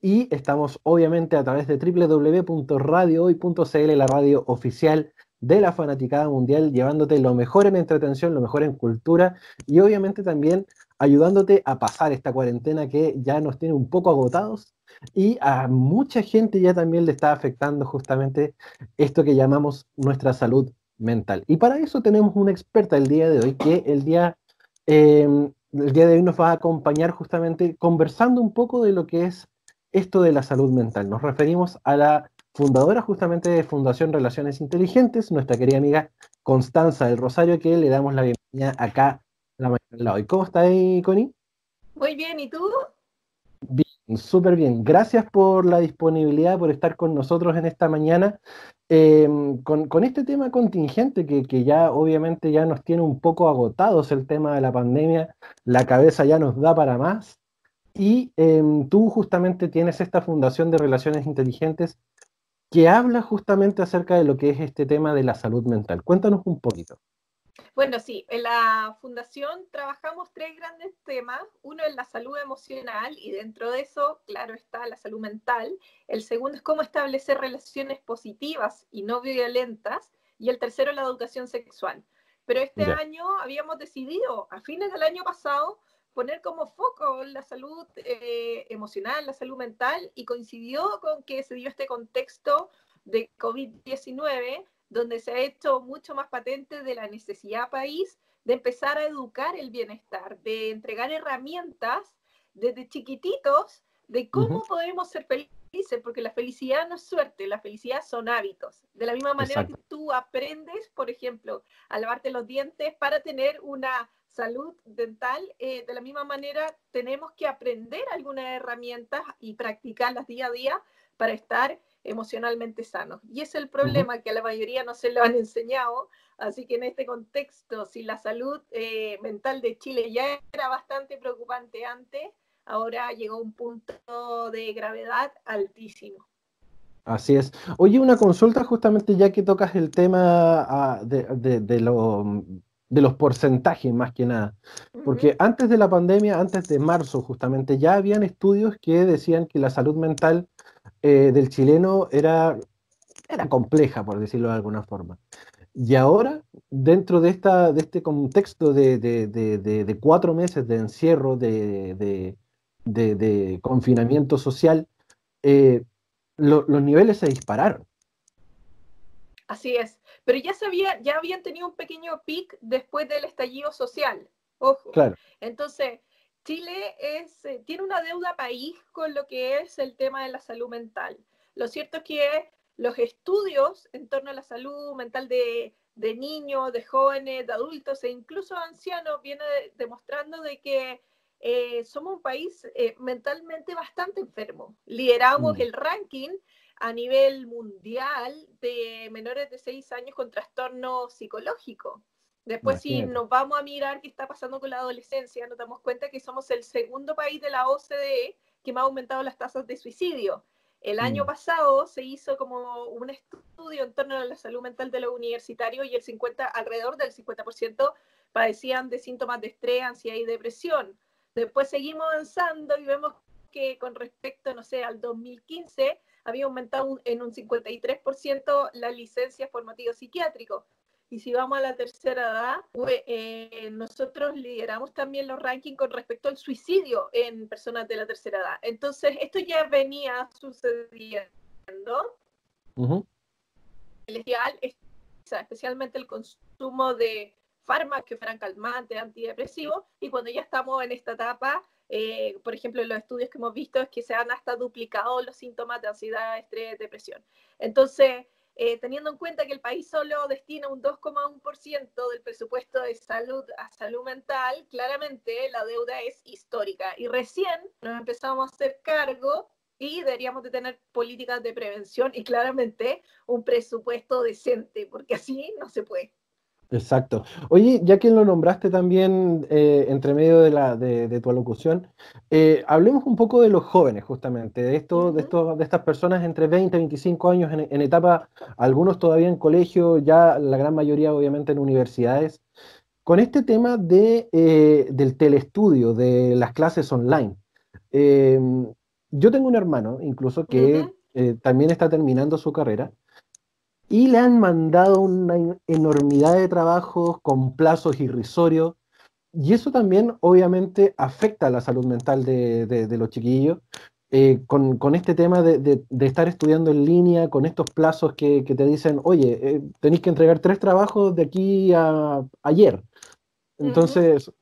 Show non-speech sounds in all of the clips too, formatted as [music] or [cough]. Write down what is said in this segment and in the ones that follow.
y estamos obviamente a través de www.radiohoy.cl, la radio oficial de la fanaticada mundial, llevándote lo mejor en entretención, lo mejor en cultura y obviamente también ayudándote a pasar esta cuarentena que ya nos tiene un poco agotados y a mucha gente ya también le está afectando justamente esto que llamamos nuestra salud mental. Y para eso tenemos una experta el día de hoy que el día, em, el día de hoy nos va a acompañar justamente conversando un poco de lo que es esto de la salud mental. Nos referimos a la fundadora justamente de Fundación Relaciones Inteligentes, nuestra querida amiga Constanza del Rosario, que le damos la bienvenida acá la mañana hoy. ¿Cómo está ahí, Connie? Muy bien, ¿y tú? Bien, súper bien. Gracias por la disponibilidad, por estar con nosotros en esta mañana. Em, con, este tema contingente que, que, ya obviamente ya nos tiene un poco agotados el tema de la pandemia, la cabeza ya nos da para más. Y em, tú justamente tienes esta Fundación de Relaciones Inteligentes que habla justamente acerca de lo que es este tema de la salud mental. Cuéntanos un poquito. Bueno, sí, en la fundación trabajamos tres grandes temas. Uno es la salud emocional y dentro de eso, claro, está la salud mental. El segundo es cómo establecer relaciones positivas y no violentas. Y el tercero es la educación sexual. Pero este año habíamos decidido, a fines del año pasado, poner como foco la salud eh, emocional, la salud mental, y coincidió con que se dio este contexto de COVID-19, donde se ha hecho mucho más patente de la necesidad país de empezar a educar el bienestar, de entregar herramientas desde chiquititos de cómo podemos ser felices, porque la felicidad no es suerte, la felicidad son hábitos. De la misma manera que tú aprendes, por ejemplo, a lavarte los dientes para tener una salud dental, eh, de la misma manera tenemos que aprender algunas herramientas y practicarlas día a día para estar emocionalmente sanos. Y es el problema que a la mayoría no se lo han enseñado, así que en este contexto, si la salud eh, mental de Chile ya era bastante preocupante antes, ahora llegó a un punto de gravedad altísimo. Así es. Oye, una consulta justamente ya que tocas el tema ah, de, de, lo, de los porcentajes más que nada. Porque antes de la pandemia, antes de marzo justamente, ya habían estudios que decían que la salud mental eh, del chileno era, era compleja, por decirlo de alguna forma. Y ahora, dentro de, esta, de este contexto de, cuatro meses de encierro, de, confinamiento social, eh, los niveles se dispararon. Así es pero ya, sabía, ya habían tenido un pequeño pic después del estallido social. Ojo. Entonces, Chile es, eh, tiene una deuda país con lo que es el tema de la salud mental. Lo cierto es que los estudios en torno a la salud mental de, niños, de jóvenes, de adultos e incluso ancianos vienen demostrando de que eh, somos un país eh, mentalmente bastante enfermo. Lideramos mm. el ranking a nivel mundial de menores de 6 años con trastorno psicológico. Después, si nos vamos a mirar qué está pasando con la adolescencia, nos damos cuenta que somos el segundo país de la OCDE que más ha aumentado las tasas de suicidio. El año mm. pasado se hizo como un estudio en torno a la salud mental de los universitarios y el 50, alrededor del 50% padecían de síntomas de estrés, ansiedad y depresión. Después seguimos avanzando y vemos que con respecto, no sé, al 2015, había aumentado en un 53% la licencia por motivo psiquiátrico. Y si vamos a la tercera edad, eh, nosotros lideramos también los rankings con respecto al suicidio en personas de la tercera edad. Entonces, esto ya venía sucediendo. El ideal es, especialmente el consumo de fármacos que fueran calmantes, antidepresivos, y cuando ya estamos en esta etapa eh, por ejemplo, los estudios que hemos visto es que se han hasta duplicado los síntomas de ansiedad, estrés, depresión. Entonces, eh, teniendo en cuenta que el país solo destina un 2,1% del presupuesto de salud a salud mental, claramente la deuda es histórica. Y recién nos empezamos a hacer cargo y deberíamos de tener políticas de prevención y claramente un presupuesto decente, porque así no se puede. Exacto. Oye, ya que lo nombraste también eh, entre medio de, la, de, tu alocución, eh, hablemos un poco de los jóvenes, justamente, de, esto, de, esto, de estas personas entre 20 y 25 años en, etapa, algunos todavía en colegio, ya la gran mayoría obviamente en universidades, con este tema de, eh, del telestudio, de las clases online. yo tengo un hermano, incluso, que eh, también está terminando su carrera y le han mandado una enormidad de trabajos con plazos irrisorios. Y eso también obviamente afecta a la salud mental de, los chiquillos, eh, con, este tema de, estar estudiando en línea, con estos plazos que, te dicen, oye, eh, tenéis que entregar tres trabajos de aquí a ayer. Entonces,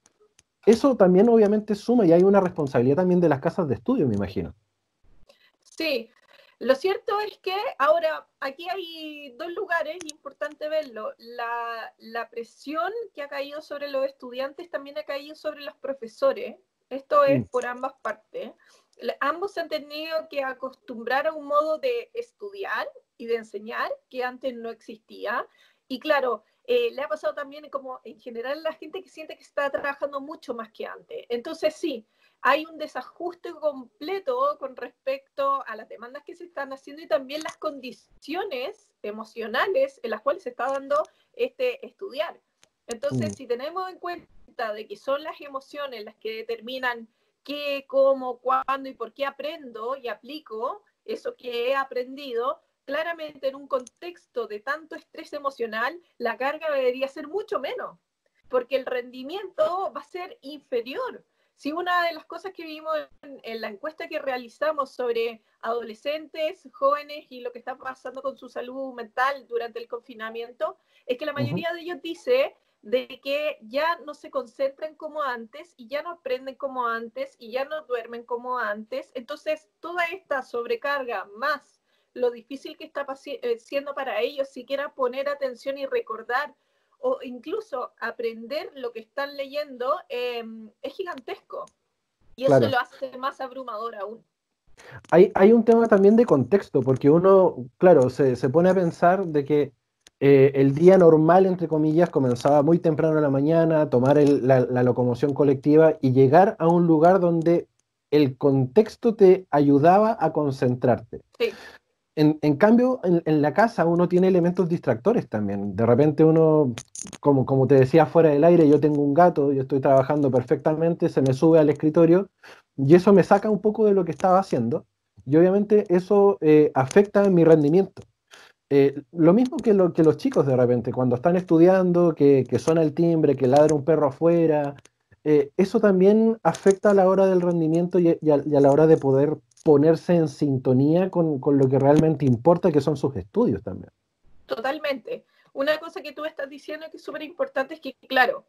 eso también obviamente suma y hay una responsabilidad también de las casas de estudio, me imagino. Sí, lo cierto es que ahora aquí hay dos lugares, importante verlo. La, presión que ha caído sobre los estudiantes también ha caído sobre los profesores. Esto es por ambas partes. Ambos han tenido que acostumbrar a un modo de estudiar y de enseñar que antes no existía. Y claro, eh, le ha pasado también como en general la gente que siente que está trabajando mucho más que antes. Entonces sí, hay un desajuste completo con respecto a las demandas que se están haciendo y también las condiciones emocionales en las cuales se está dando este estudiar. Entonces, mm. si tenemos en cuenta de que son las emociones las que determinan qué, cómo, cuándo y por qué aprendo y aplico eso que he aprendido, claramente en un contexto de tanto estrés emocional, la carga debería ser mucho menos, porque el rendimiento va a ser inferior. Si una de las cosas que vimos en, la encuesta que realizamos sobre adolescentes, jóvenes y lo que está pasando con su salud mental durante el confinamiento, es que la mayoría de ellos dice de que ya no se concentran como antes y ya no aprenden como antes y ya no duermen como antes. Entonces, toda esta sobrecarga más lo difícil que está eh, siendo para ellos siquiera poner atención y recordar o incluso aprender lo que están leyendo em, es gigantesco. Y eso lo hace más abrumador aún. Hay, hay, un tema también de contexto, porque uno, claro, se, se pone a pensar de que eh, el día normal, entre comillas, comenzaba muy temprano en la mañana, tomar la, la, locomoción colectiva y llegar a un lugar donde el contexto te ayudaba a concentrarte. Sí. En, cambio, en, la casa uno tiene elementos distractores también. De repente uno, como, te decía fuera del aire, yo tengo un gato, yo estoy trabajando perfectamente, se me sube al escritorio y eso me saca un poco de lo que estaba haciendo y obviamente eso eh, afecta mi rendimiento. Eh, lo mismo que, lo, que los chicos de repente, cuando están estudiando, que, que suena el timbre, que ladra un perro afuera, eh, eso también afecta a la hora del rendimiento y, a, la hora de poder ponerse en sintonía con, lo que realmente importa, que son sus estudios también. Totalmente. Una cosa que tú estás diciendo que es súper importante es que, claro,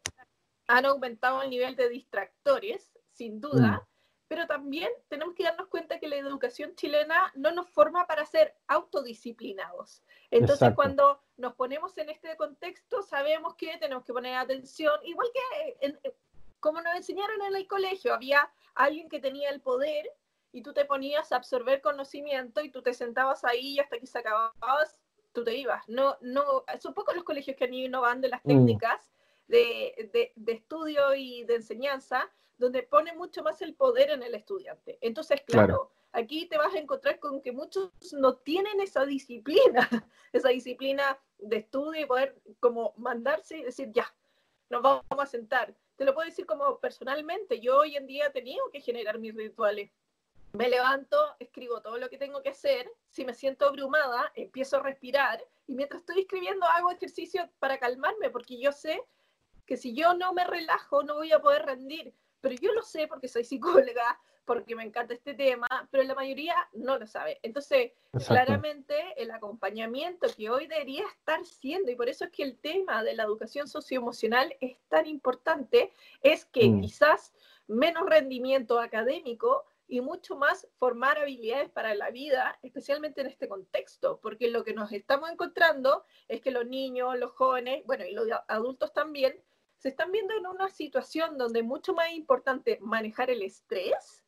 han aumentado el nivel de distractores, sin duda, mm. pero también tenemos que darnos cuenta que la educación chilena no nos forma para ser autodisciplinados. Entonces, cuando nos ponemos en este contexto, sabemos que tenemos que poner atención, igual que como nos enseñaron en el colegio, había alguien que tenía el poder y tú te ponías a absorber conocimiento y tú te sentabas ahí y hasta que se acababas, tú te ibas. No, no, son pocos los colegios que han ido innovando las mm. técnicas de, de, estudio y de enseñanza, donde pone mucho más el poder en el estudiante. Entonces, claro, aquí te vas a encontrar con que muchos no tienen esa disciplina, [laughs] esa disciplina de estudio y poder como mandarse y decir, ya, nos vamos a sentar. Te lo puedo decir como personalmente, yo hoy en día he tenido que generar mis rituales me levanto, escribo todo lo que tengo que hacer, si me siento abrumada, empiezo a respirar y mientras estoy escribiendo hago ejercicio para calmarme porque yo sé que si yo no me relajo no voy a poder rendir, pero yo lo sé porque soy psicóloga, porque me encanta este tema, pero la mayoría no lo sabe. Entonces, claramente el acompañamiento que hoy debería estar siendo, y por eso es que el tema de la educación socioemocional es tan importante, es que mm. quizás menos rendimiento académico, y mucho más formar habilidades para la vida, especialmente en este contexto, porque lo que nos estamos encontrando es que los niños, los jóvenes, bueno, y los adultos también, se están viendo en una situación donde es mucho más importante manejar el estrés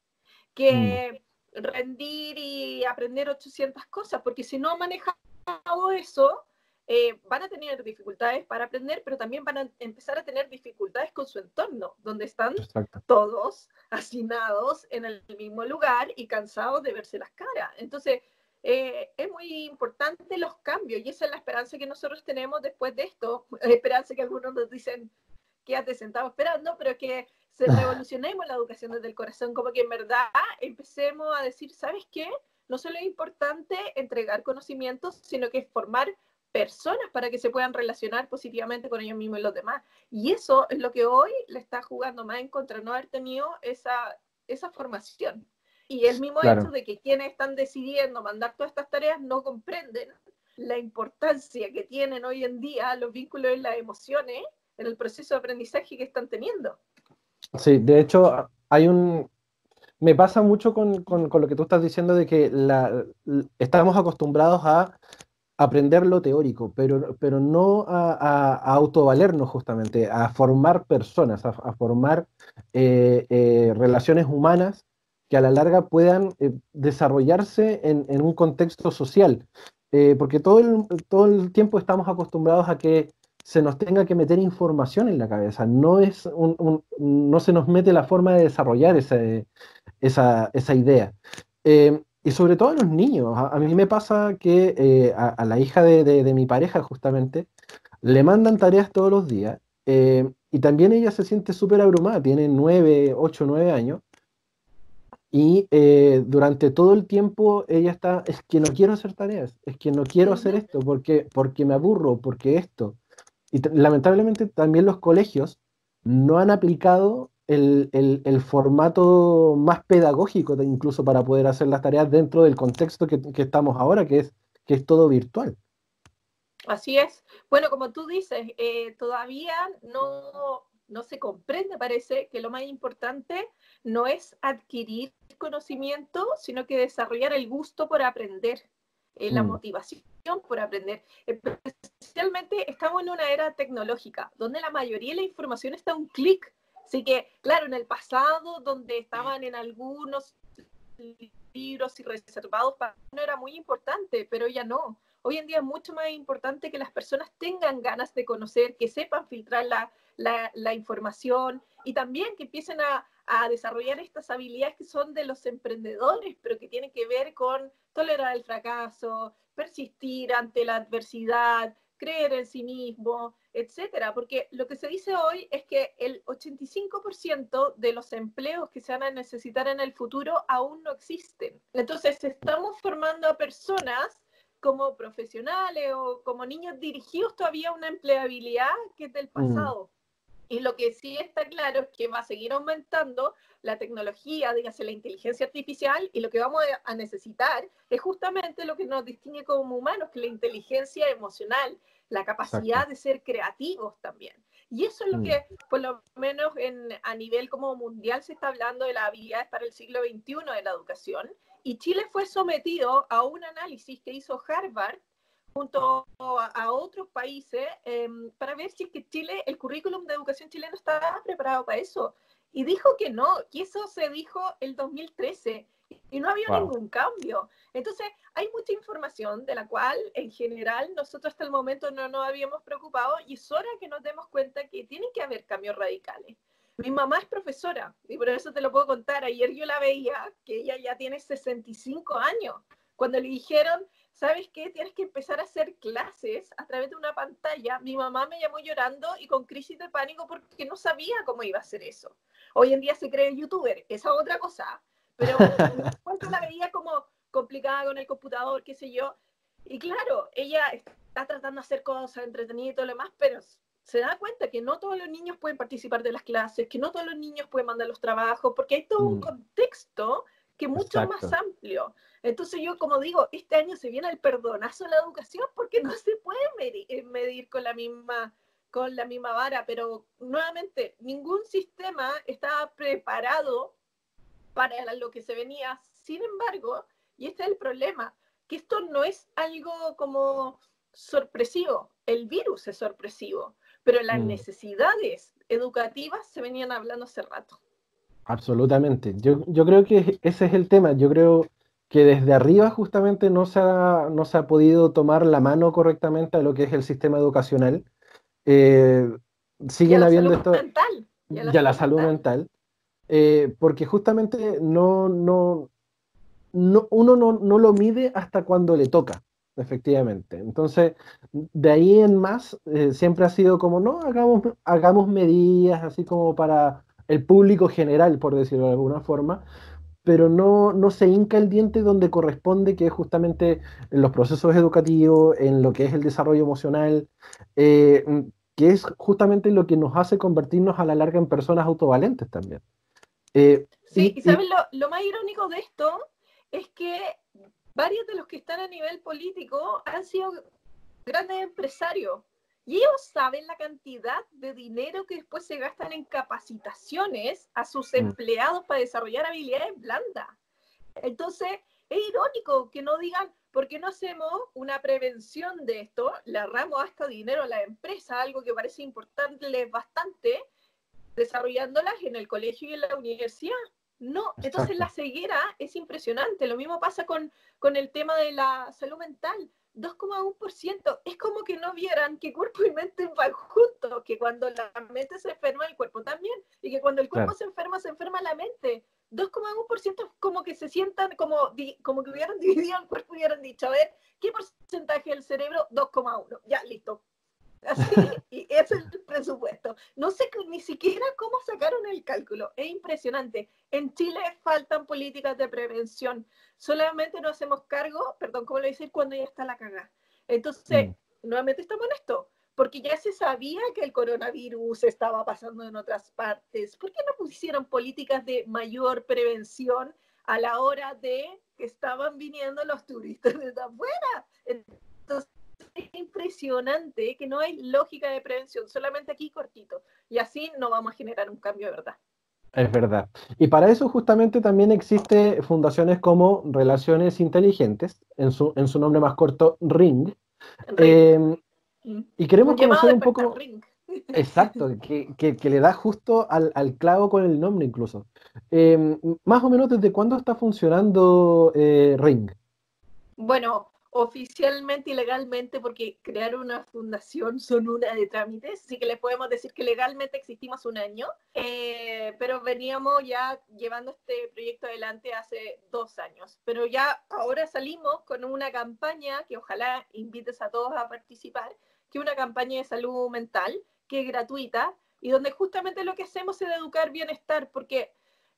que mm. rendir y aprender 800 cosas, porque si no manejado eso, eh, van a tener dificultades para aprender, pero también van a empezar a tener dificultades con su entorno, donde están todos hacinados en el mismo lugar y cansados de verse las caras. Entonces, eh, es muy importante los cambios y esa es la esperanza que nosotros tenemos después de esto. [laughs] Esperanza que algunos nos dicen, quédate sentado esperando, pero que [laughs] revolucionemos la educación desde el corazón, como que en verdad empecemos a decir, ¿sabes qué? No solo es importante entregar conocimientos, sino que formar personas para que se puedan relacionar positivamente con ellos mismos y los demás. Y eso es lo que hoy le está jugando más en contra, no haber tenido esa, esa formación. Y el mismo hecho de que quienes están decidiendo mandar todas estas tareas no comprenden la importancia que tienen hoy en día los vínculos y las emociones en el proceso de aprendizaje que están teniendo. Sí, de hecho, hay un... Me pasa mucho con, con, con lo que tú estás diciendo de que la, estamos acostumbrados a aprender lo teórico, pero, pero no a, autovalernos justamente, a formar personas, a, formar eh, eh, relaciones humanas que a la larga puedan eh, desarrollarse en, en, un contexto social. porque todo el, todo el tiempo estamos acostumbrados a que se nos tenga que meter información en la cabeza, no, es un, no se nos mete la forma de desarrollar esa, esa, esa idea. Y sobre todo a los niños. A, mí me pasa que eh, a, la hija de, mi pareja, justamente, le mandan tareas todos los días. Eh, y también ella se siente súper abrumada. Tiene 9, 8, 9 años. Y eh, durante todo el tiempo ella está, es que no quiero hacer tareas, es que no quiero hacer esto porque, porque me aburro, porque esto. Y lamentablemente también los colegios no han aplicado el, formato más pedagógico incluso para poder hacer las tareas dentro del contexto que, estamos ahora, que es, que es todo virtual. Así es. Bueno, como tú dices, eh, todavía no, no se comprende, parece, que lo más importante no es adquirir conocimiento, sino que desarrollar el gusto por aprender, eh, la mm. motivación por aprender. Especialmente estamos en una era tecnológica, donde la mayoría de la información está a un clic. Así que, claro, en el pasado, donde estaban en algunos libros y reservados para uno era muy importante, pero ya no. Hoy en día es mucho más importante que las personas tengan ganas de conocer, que sepan filtrar la, la, información y también que empiecen a, a, desarrollar estas habilidades que son de los emprendedores, pero que tienen que ver con tolerar el fracaso, persistir ante la adversidad, creer en sí mismo, etcétera, porque lo que se dice hoy es que el 85% de los empleos que se van a necesitar en el futuro aún no existen. Entonces, estamos formando a personas como profesionales o como niños dirigidos todavía a una empleabilidad que es del mm. pasado. Y lo que sí está claro es que va a seguir aumentando la tecnología, dígase la inteligencia artificial, y lo que vamos a necesitar es justamente lo que nos distingue como humanos, que es la inteligencia emocional, la capacidad de ser creativos también. Y eso es lo mm. que, por lo menos en, a nivel como mundial, se está hablando de las habilidades para el siglo XXI de la educación. Y Chile fue sometido a un análisis que hizo Harvard junto a, otros países em, para ver si es que Chile, el currículum de educación chileno estaba preparado para eso. Y dijo que no, que eso se dijo el 2013 y no había ningún cambio. Entonces, hay mucha información de la cual en general nosotros hasta el momento no nos habíamos preocupado y es hora que nos demos cuenta que tienen que haber cambios radicales. Mi mamá es profesora y por eso te lo puedo contar. Ayer yo la veía, que ella ya tiene 65 años. Cuando le dijeron, ¿sabes qué? Tienes que empezar a hacer clases a través de una pantalla. Mi mamá me llamó llorando y con crisis de pánico porque no sabía cómo iba a hacer eso. Hoy en día se cree youtuber, esa es otra cosa. Pero [laughs] cuando la veía como complicada con el computador, qué sé yo. Y claro, ella está tratando de hacer cosas entretenidas y todo lo demás, pero se da cuenta que no todos los niños pueden participar de las clases, que no todos los niños pueden mandar los trabajos, porque hay todo un mm. contexto que es mucho más amplio. Entonces yo, como digo, este año se viene el perdonazo en la educación porque no se puede eh, medir, con la misma con la misma vara, pero nuevamente ningún sistema estaba preparado para lo que se venía. Sin embargo, y este es el problema, que esto no es algo como sorpresivo, el virus es sorpresivo, pero las mm. necesidades educativas se venían hablando hace rato. Absolutamente. Yo, yo creo que ese es el tema. Yo creo que desde arriba justamente no se ha, no se ha podido tomar la mano correctamente a lo que es el sistema educacional. Eh, siguen habiendo esto. Mental. Ya la, salud mental. Eh, porque justamente no, no, no uno no, no, lo mide hasta cuando le toca, efectivamente. Entonces, de ahí en más, eh, siempre ha sido como, no, hagamos, hagamos medidas así como para el público general, por decirlo de alguna forma, pero no, no se hinca el diente donde corresponde, que es justamente en los procesos educativos, en lo que es el desarrollo emocional, eh, que es justamente lo que nos hace convertirnos a la larga en personas autovalentes también. Eh, sí, y, ¿sabes lo, lo, más irónico de esto? Es que varios de los que están a nivel político han sido grandes empresarios. Y ellos saben la cantidad de dinero que después se gastan en capacitaciones a sus mm. empleados para desarrollar habilidades blandas. Entonces, es irónico que no digan, ¿por qué no hacemos una prevención de esto? Le ahorramos hasta dinero a la empresa, algo que parece importante bastante, desarrollándolas en el colegio y en la universidad. No, [laughs] entonces la ceguera es impresionante. Lo mismo pasa con, con el tema de la salud mental. 2,1%. Es como que no vieran que cuerpo y mente van juntos, que cuando la mente se enferma, el cuerpo también, y que cuando el cuerpo se enferma, se enferma la mente. 2,1% es como que se sientan como, como que hubieran [laughs] dividido el cuerpo y hubieran dicho, a ver, ¿qué porcentaje del cerebro? 2,1. Ya, listo. [laughs] Así, y ese es el presupuesto. No sé ni siquiera cómo sacaron el cálculo. Es impresionante. En Chile faltan políticas de prevención. Solamente nos hacemos cargo, perdón, ¿cómo lo decir? Cuando ya está la cagada. Entonces, mm. nuevamente estamos en esto. Porque ya se sabía que el coronavirus estaba pasando en otras partes. ¿Por qué no pusieron políticas de mayor prevención a la hora de que estaban viniendo los turistas de afuera? Es impresionante que no hay lógica de prevención, solamente aquí cortito. Y así no vamos a generar un cambio de verdad. Es verdad. Y para eso justamente también existe fundaciones como Relaciones Inteligentes, en su, en su nombre más corto, RING. Em, mm. y queremos conocer un poco... [laughs] Exacto, que, que, le da justo al, al, clavo con el nombre incluso. Em, más o menos desde cuándo está funcionando eh, Ring. Bueno, oficialmente y legalmente, porque crear una fundación son una de trámites, así que les podemos decir que legalmente existimos un año, eh, pero veníamos ya llevando este proyecto adelante hace dos años. Pero ya ahora salimos con una campaña que ojalá invites a todos a participar, que es una campaña de salud mental, que es gratuita y donde justamente lo que hacemos es educar bienestar, porque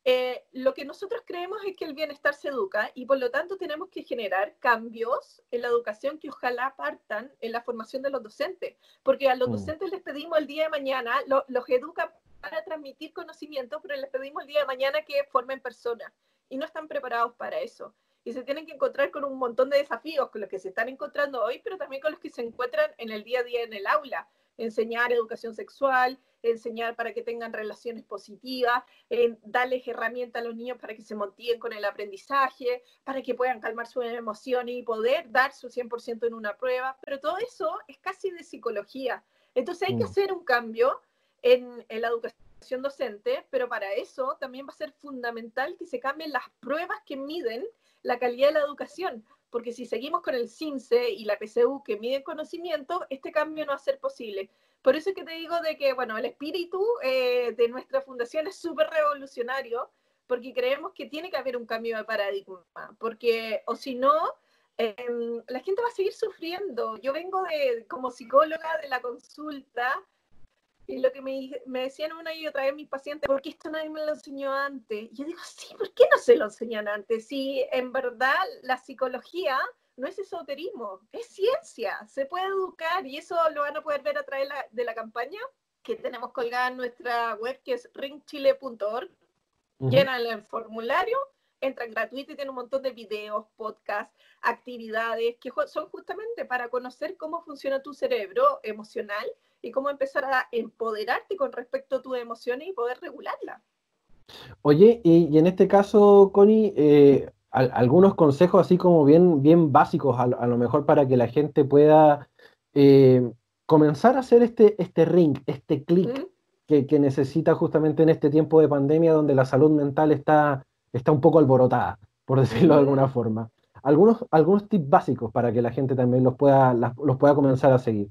eh, lo que nosotros creemos es que el bienestar se educa y por lo tanto tenemos que generar cambios en la educación que ojalá partan en la formación de los docentes, porque a los mm. docentes les pedimos el día de mañana, los educa para transmitir conocimiento, pero les pedimos el día de mañana que formen personas y no están preparados para eso. Y se tienen que encontrar con un montón de desafíos, con los que se están encontrando hoy, pero también con los que se encuentran en el día a día en el aula. Enseñar educación sexual, enseñar para que tengan relaciones positivas, darles herramientas a los niños para que se motiven con el aprendizaje, para que puedan calmar sus emociones y poder dar su 100% en una prueba, pero todo eso es casi de psicología. Entonces hay que mm. hacer un cambio en, en la educación docente, pero para eso también va a ser fundamental que se cambien las pruebas que miden la calidad de la educación, porque si seguimos con el CINCE y la PCU que miden conocimiento, este cambio no va a ser posible. Por eso es que te digo de que, bueno, el espíritu eh, de nuestra fundación es súper revolucionario, porque creemos que tiene que haber un cambio de paradigma, porque, o si no, em, la gente va a seguir sufriendo. Yo vengo de, como psicóloga de la consulta, y lo que me, me, decían una y otra vez mis pacientes, ¿por qué esto nadie me lo enseñó antes? Y yo digo, sí, ¿por qué no se lo enseñan antes? Si en verdad la psicología no es esoterismo, es ciencia, se puede educar y eso lo van a poder ver a través de la campaña que tenemos colgada en nuestra web que es ringchile.org. Llenan el formulario, entran gratuito y tienen un montón de videos, podcasts, actividades que son justamente para conocer cómo funciona tu cerebro emocional y cómo empezar a empoderarte con respecto a tus emociones y poder regularla. Oye, y, en este caso, Connie, eh, algunos consejos así como bien, bien básicos, a, lo mejor para que la gente pueda eh, comenzar a hacer este, este ring, este clic que, necesita justamente en este tiempo de pandemia donde la salud mental está, está un poco alborotada, por [laughs] decirlo de alguna forma. Algunos, algunos tips básicos para que la gente también los pueda, los pueda comenzar a seguir.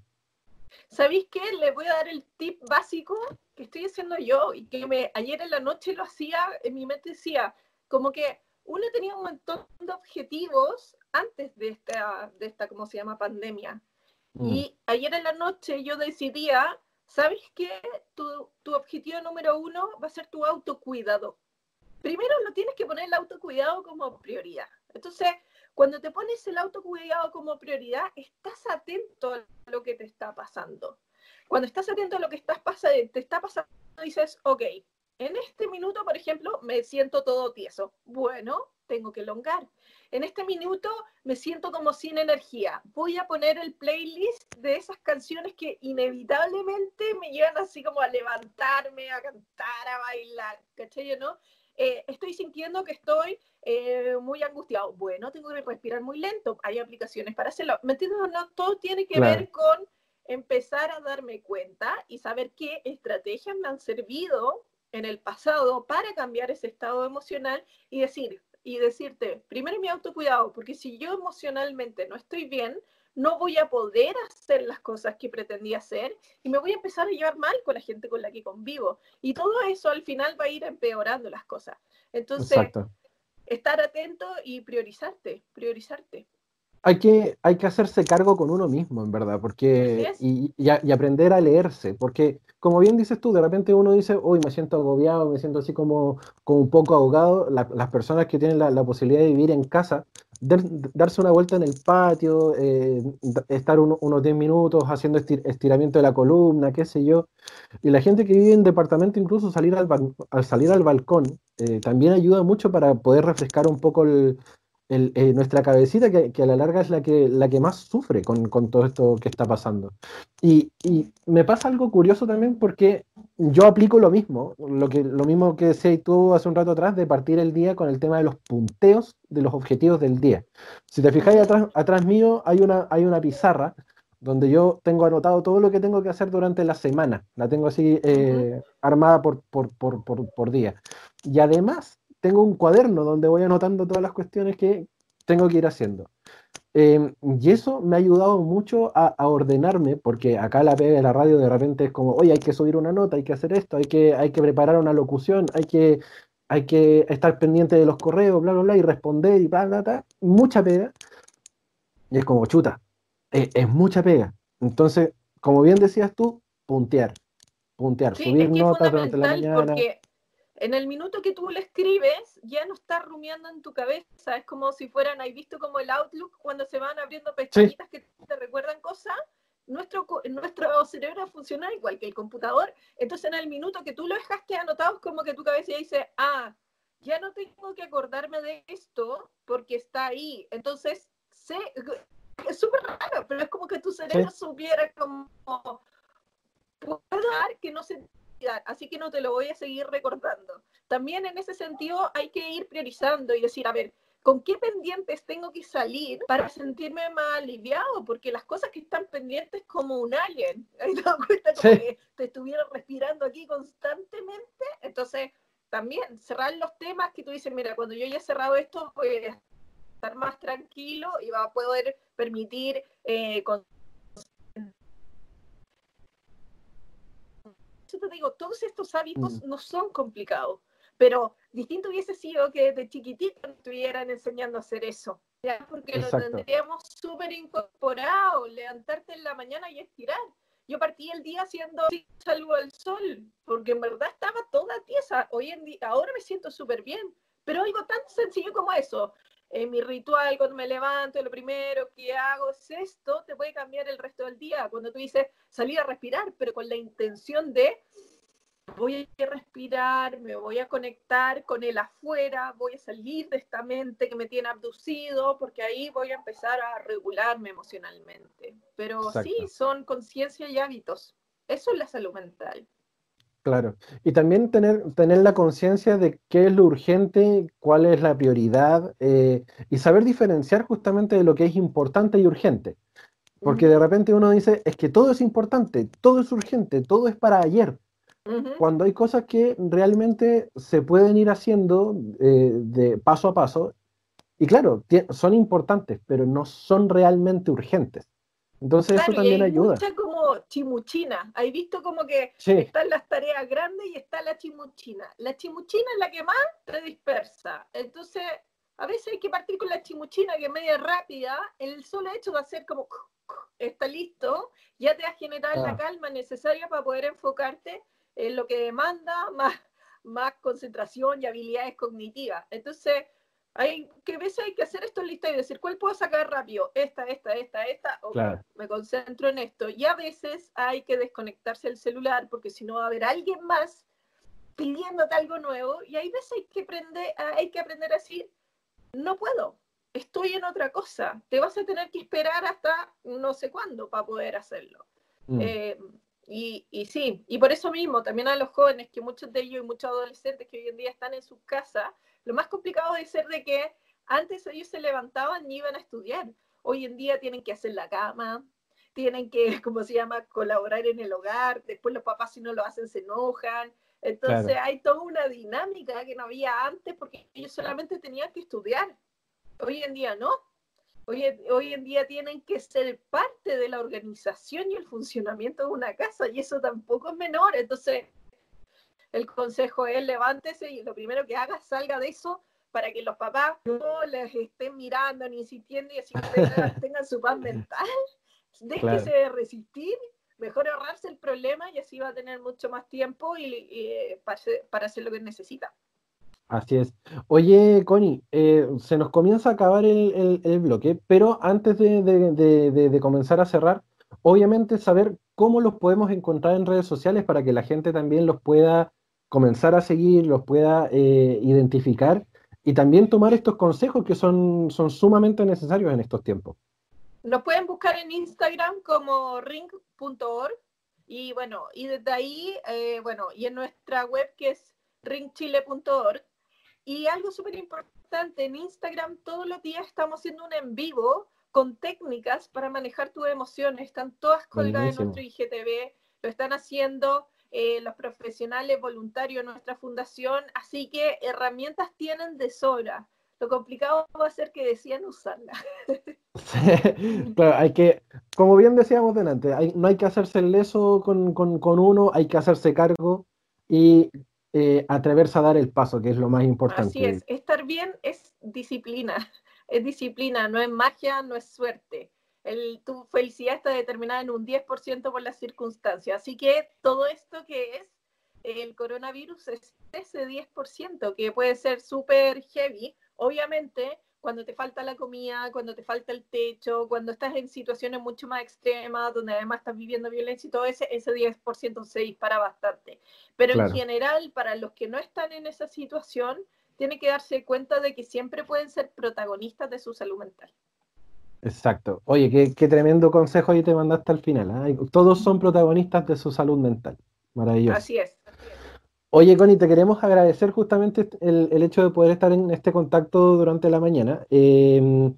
¿Sabéis qué? Les voy a dar el tip básico que estoy haciendo yo y que me, ayer en la noche lo hacía, en mi mente decía, como que uno tenía un montón de objetivos antes de esta, de esta ¿cómo se llama?, pandemia. Mm. Y ayer en la noche yo decidía ¿sabes qué? Tu, tu objetivo número uno va a ser tu autocuidado. Primero lo tienes que poner el autocuidado como prioridad. Entonces, cuando te pones el autocuidado como prioridad, estás atento a lo que te está pasando. Cuando estás atento a lo que te está pasando, dices, ok, en este minuto, por ejemplo, me siento todo tieso. Bueno, tengo que elongar. En este minuto me siento como sin energía. Voy a poner el playlist de esas canciones que inevitablemente me llevan así como a levantarme, a cantar, a bailar. ¿Cachai? ¿No? Eh, estoy sintiendo que estoy eh, muy angustiado. Bueno, tengo que respirar muy lento. Hay aplicaciones para hacerlo. ¿Me entiendes? No, todo tiene que ver con empezar a darme cuenta y saber qué estrategias me han servido en el pasado para cambiar ese estado emocional y decir, y decirte, primero mi autocuidado, porque si yo emocionalmente no estoy bien, no voy a poder hacer las cosas que pretendía hacer y me voy a empezar a llevar mal con la gente con la que convivo. Y todo eso al final va a ir empeorando las cosas. Entonces, estar atento y priorizarte, priorizarte. Hay que, hay que hacerse cargo con uno mismo, en verdad, porque y, y, aprender a leerse, porque como bien dices tú, de repente uno dice, hoy me siento agobiado, me siento así como, como un poco ahogado. las personas que tienen la, la, posibilidad de vivir en casa darse una vuelta en el patio, eh, estar unos 10 minutos haciendo estiramiento de la columna, qué sé yo. Y la gente que vive en departamento, incluso salir al, al salir al balcón, eh, también ayuda mucho para poder refrescar un poco el, eh, nuestra cabecita, que, a la larga es la que, la que más sufre con, todo esto que está pasando. Y, me pasa algo curioso también porque yo aplico lo mismo, lo, que, lo mismo que decías tú hace un rato atrás, de partir el día con el tema de los punteos de los objetivos del día. Si te fijáis atrás, atrás mío, hay una, hay una pizarra donde yo tengo anotado todo lo que tengo que hacer durante la semana. La tengo así eh, armada por, por, por, por, día. Y además tengo un cuaderno donde voy anotando todas las cuestiones que tengo que ir haciendo. Em, y eso me ha ayudado mucho a, ordenarme, porque acá la pega de la radio de repente es como, oye, hay que subir una nota, hay que hacer esto, hay que, hay que preparar una locución, hay que, hay que estar pendiente de los correos, bla, bla, bla, y responder y bla, bla, bla, mucha pega. Y es como, chuta, es, es mucha pega. Entonces, como bien decías tú, puntear, puntear, subir notas durante la mañana. En el minuto que tú le escribes, ya no está rumiando en tu cabeza. Es como si fueran, ¿hay visto como el Outlook cuando se van abriendo pestañitas que te recuerdan cosas? Nuestro, nuestro cerebro funciona igual que el computador. Entonces, en el minuto que tú lo dejaste anotado, es como que tu cabeza ya dice, ah, ya no tengo que acordarme de esto porque está ahí. Entonces, sé, es súper raro, pero es como que tu cerebro supiera como, puedo dar que no se así que no te lo voy a seguir recordando. También en ese sentido hay que ir priorizando y decir, a ver, ¿con qué pendientes tengo que salir para sentirme más aliviado? Porque las cosas que están pendientes como un alien, [laughs] te cuenta como que te estuviera respirando aquí constantemente, entonces también cerrar los temas que tú dices, mira, cuando yo ya he cerrado esto, voy a estar más tranquilo y va a poder permitir eh, yo te digo, todos estos hábitos mm. no son complicados, pero distinto hubiese sido que de chiquitito estuvieran enseñando a hacer eso, ¿ya? porque lo tendríamos súper incorporado, levantarte en la mañana y estirar. Yo partí el día haciendo salvo al sol, porque en verdad estaba toda tiesa. Hoy en día, ahora me siento súper bien, pero algo tan sencillo como eso, en mi ritual, cuando me levanto, lo primero que hago es esto, te puede cambiar el resto del día. Cuando tú dices salir a respirar, pero con la intención de voy a respirar, me voy a conectar con el afuera, voy a salir de esta mente que me tiene abducido, porque ahí voy a empezar a regularme emocionalmente. Pero sí, son conciencia y hábitos. Eso es la salud mental. Claro. Y también tener, tener la conciencia de qué es lo urgente, cuál es la prioridad, eh, y saber diferenciar justamente de lo que es importante y urgente. Porque de repente uno dice, es que todo es importante, todo es urgente, todo es para ayer. Cuando hay cosas que realmente se pueden ir haciendo eh, de paso a paso, y claro, son importantes, pero no son realmente urgentes. Entonces eso también ayuda. Mucha como chimuchina. Hay visto como que están las tareas grandes y está la chimuchina. La chimuchina es la que más te dispersa. Entonces, a veces hay que partir con la chimuchina que es media rápida. El solo hecho de hacer como está listo, ya te has generado la ah. calma necesaria para poder enfocarte en lo que demanda más, más concentración y habilidades cognitivas. Entonces, hay que veces hay que hacer esto en lista y decir cuál puedo sacar rápido, esta, esta, esta, esta, o me concentro en esto. Y a veces hay que desconectarse el celular porque si no va a haber alguien más pidiéndote algo nuevo y hay veces hay que aprender, hay que aprender a decir, no puedo, estoy en otra cosa, te vas a tener que esperar hasta no sé cuándo para poder hacerlo. Mm. Eh, y, y, sí, y por eso mismo, también a los jóvenes, que muchos de ellos y muchos adolescentes que hoy en día están en sus casas, lo más complicado es ser de que antes ellos se levantaban y iban a estudiar. Hoy en día tienen que hacer la cama, tienen que, [laughs] como se llama?, colaborar en el hogar. Después los papás si no lo hacen se enojan. Entonces hay toda una dinámica que no había antes porque ellos solamente tenían que estudiar. Hoy en día no. Hoy, hoy en día tienen que ser parte de la organización y el funcionamiento de una casa y eso tampoco es menor. Entonces el consejo es levántese y lo primero que haga, salga de eso para que los papás no les estén mirando ni insistiendo y así [laughs] tengan, su paz mental. Déjese de resistir, mejor ahorrarse el problema y así va a tener mucho más tiempo y, eh, para, hacer, lo que necesita. Así es. Oye, Connie, eh, se nos comienza a acabar el, bloque, pero antes de, de, comenzar a cerrar, obviamente saber cómo los podemos encontrar en redes sociales para que la gente también los pueda comenzar a seguir, los pueda eh, identificar y también tomar estos consejos que son, son sumamente necesarios en estos tiempos. Nos pueden buscar en Instagram como ring.org y bueno, y desde ahí, eh, bueno, y en nuestra web que es ringchile.org. Y algo súper importante, en Instagram todos los días estamos haciendo un en vivo con técnicas para manejar tus emociones. Están todas colgadas en nuestro IGTV, lo están haciendo eh, los profesionales voluntarios de nuestra fundación, así que herramientas tienen de sobra. Lo complicado va a ser que decían usarla. [laughs] claro, hay que, como bien decíamos delante, no hay que hacerse el leso con, uno, hay que hacerse cargo y eh, atreverse a dar el paso, que es lo más importante. Así es, estar bien es disciplina, [laughs] es disciplina, no es magia, no es suerte tu felicidad está determinada en un 10% por las circunstancias. Así que todo esto que es el coronavirus es ese 10%, que puede ser súper heavy. Obviamente, cuando te falta la comida, cuando te falta el techo, cuando estás en situaciones mucho más extremas, donde además estás viviendo violencia y todo ese, ese 10% se dispara bastante. Pero en general, para los que no están en esa situación, tiene que darse cuenta de que siempre pueden ser protagonistas de su salud mental. Exacto. Oye, qué, tremendo consejo ahí te mandaste al final. ¿ah? Todos son protagonistas de su salud mental. Maravilloso. Así es. Oye, Connie, te queremos agradecer justamente el, hecho de poder estar en este contacto durante la mañana. Em,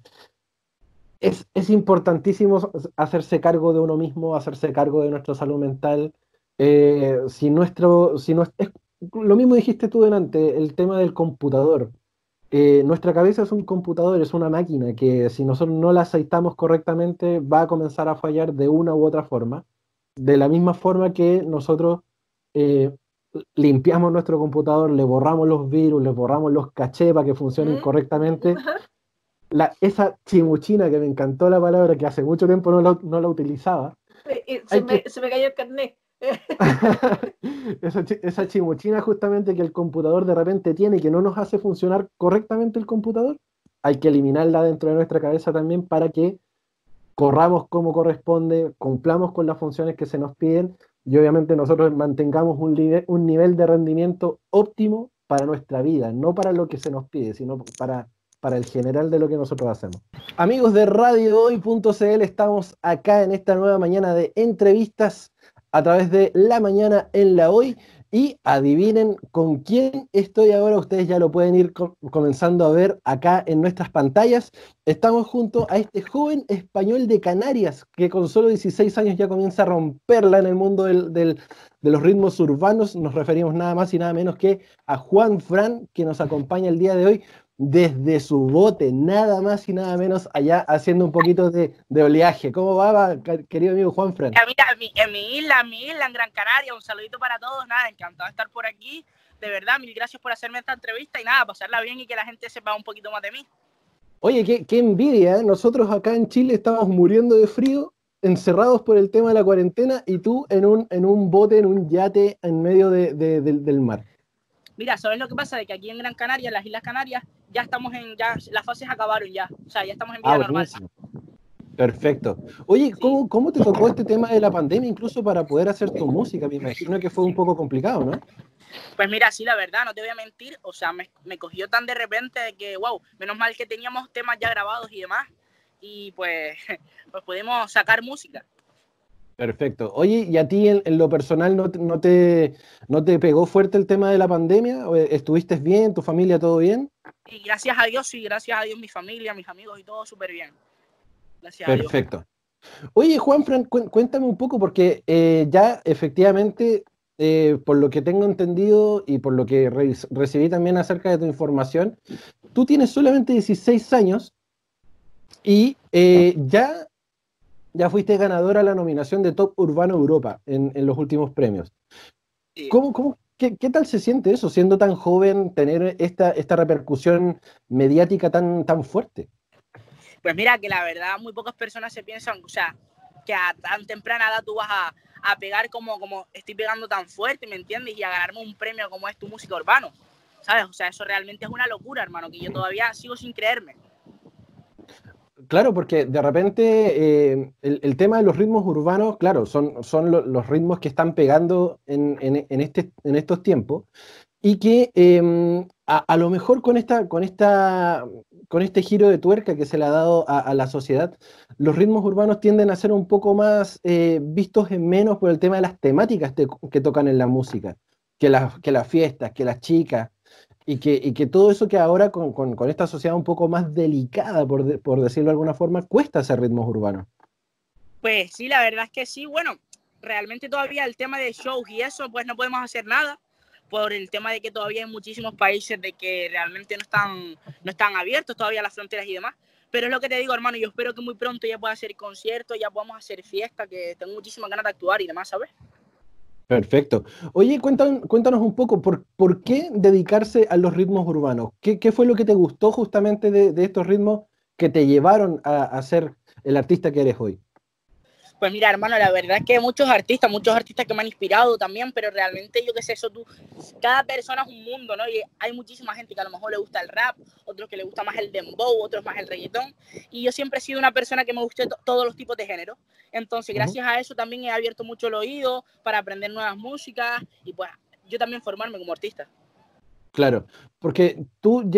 es, importantísimo hacerse cargo de uno mismo, hacerse cargo de nuestra salud mental. Eh, si nuestro, si no, es, lo mismo dijiste tú delante, el tema del computador. Eh, nuestra cabeza es un computador, es una máquina que si nosotros no la aceitamos correctamente va a comenzar a fallar de una u otra forma. De la misma forma que nosotros eh, limpiamos nuestro computador, le borramos los virus, le borramos los cachés para que funcionen correctamente. La, esa chimuchina que me encantó la palabra, que hace mucho tiempo no, no la utilizaba. Eh, se, me, se me cayó el carnet. [laughs] esa, chimuchina justamente que el computador de repente tiene y que no nos hace funcionar correctamente el computador, hay que eliminarla dentro de nuestra cabeza también para que corramos como corresponde, cumplamos con las funciones que se nos piden y obviamente nosotros mantengamos un, un nivel de rendimiento óptimo para nuestra vida, no para lo que se nos pide, sino para, para el general de lo que nosotros hacemos. Amigos de RadioHoy.cl, estamos acá en esta nueva mañana de entrevistas a través de La Mañana en la Hoy. Y adivinen con quién estoy ahora, ustedes ya lo pueden ir comenzando a ver acá en nuestras pantallas. Estamos junto a este joven español de Canarias que con solo 16 años ya comienza a romperla en el mundo de los ritmos urbanos. Nos referimos nada más y nada menos que a Juan Fran, que nos acompaña el día de hoy desde su bote, nada más y nada menos, allá haciendo un poquito de, oleaje. ¿Cómo va, querido amigo Juan Fran? en, mi, en mi isla, en mi isla, en Gran Canaria, un saludito para todos, nada, encantado de estar por aquí. De verdad, mil gracias por hacerme esta entrevista y nada, pasarla bien y que la gente sepa un poquito más de mí. Oye, qué, envidia, ¿eh? nosotros acá en Chile estamos muriendo de frío encerrados por el tema de la cuarentena y tú en un, en un bote, en un yate en medio del mar. Mira, ¿sabes lo que pasa? De que aquí en Gran Canaria, en las Islas Canarias, ya estamos en, ya las fases acabaron ya, o sea, ya estamos en vida ah, normal. Perfecto. Oye, ¿cómo, ¿cómo, te tocó este tema de la pandemia incluso para poder hacer tu música? Me imagino que fue un poco complicado, ¿no? Pues mira, sí, la verdad, no te voy a mentir, o sea, me, me cogió tan de repente de que, wow, menos mal que teníamos temas ya grabados y demás, y pues, [laughs] pues pudimos sacar música. Perfecto. Oye, ¿y a ti en, lo personal no, no, te, no te pegó fuerte el tema de la pandemia? ¿Estuviste bien? ¿Tu familia todo bien? Y gracias a Dios, sí, gracias a Dios, mi familia, mis amigos y todo súper bien. Gracias Perfecto. Oye, Juan Fran, cuéntame un poco, porque eh, ya efectivamente, eh, por lo que tengo entendido y por lo que recibí también acerca de tu información, tú tienes solamente 16 años y eh, ya, ya fuiste ganadora a la nominación de Top Urbano Europa en, los últimos premios. ¿Cómo, cómo, qué, tal se siente eso, siendo tan joven, tener esta, esta repercusión mediática tan, tan fuerte? Pues mira, que la verdad muy pocas personas se piensan, o sea, que a tan temprana edad tú vas a, a pegar como, como estoy pegando tan fuerte, ¿me entiendes? Y a ganarme un premio como es tu música urbano, ¿sabes? O sea, eso realmente es una locura, hermano, que yo todavía sigo sin creerme. Claro, porque de repente eh, el, tema de los ritmos urbanos, claro, son, son los ritmos que están pegando en, este, en estos tiempos y que em, a, lo mejor con, esta, con, esta, con este giro de tuerca que se le ha dado a, la sociedad, los ritmos urbanos tienden a ser un poco más eh, vistos en menos por el tema de las temáticas que tocan en la música, que las, que las fiestas, que las chicas, y que, que todo eso que ahora con, con, esta sociedad un poco más delicada, por, por, decirlo de alguna forma, cuesta hacer ritmos urbanos. Pues sí, la verdad es que sí. Bueno, realmente todavía el tema de shows y eso, pues no podemos hacer nada por el tema de que todavía hay muchísimos países de que realmente no están, no están abiertos todavía las fronteras y demás. Pero es lo que te digo, hermano, yo espero que muy pronto ya pueda hacer conciertos, ya podamos hacer fiesta, que tengo muchísimas ganas de actuar y demás, ¿sabes? Perfecto. Oye, cuéntanos, cuéntanos un poco, ¿por, ¿por, qué dedicarse a los ritmos urbanos? ¿Qué, fue lo que te gustó justamente de, de, estos ritmos que te llevaron a, a ser el artista que eres hoy? Pues mira, hermano, la verdad es que muchos artistas, muchos artistas que me han inspirado también, pero realmente yo qué sé, eso tú, cada persona es un mundo, ¿no? Y hay muchísima gente que a lo mejor le gusta el rap, otros que le gusta más el dembow, otros más el reggaetón. Y yo siempre he sido una persona que me gusta todos los tipos de género. Entonces, gracias a eso también he abierto mucho el oído para aprender nuevas músicas y pues yo también formarme como artista. Claro, porque tú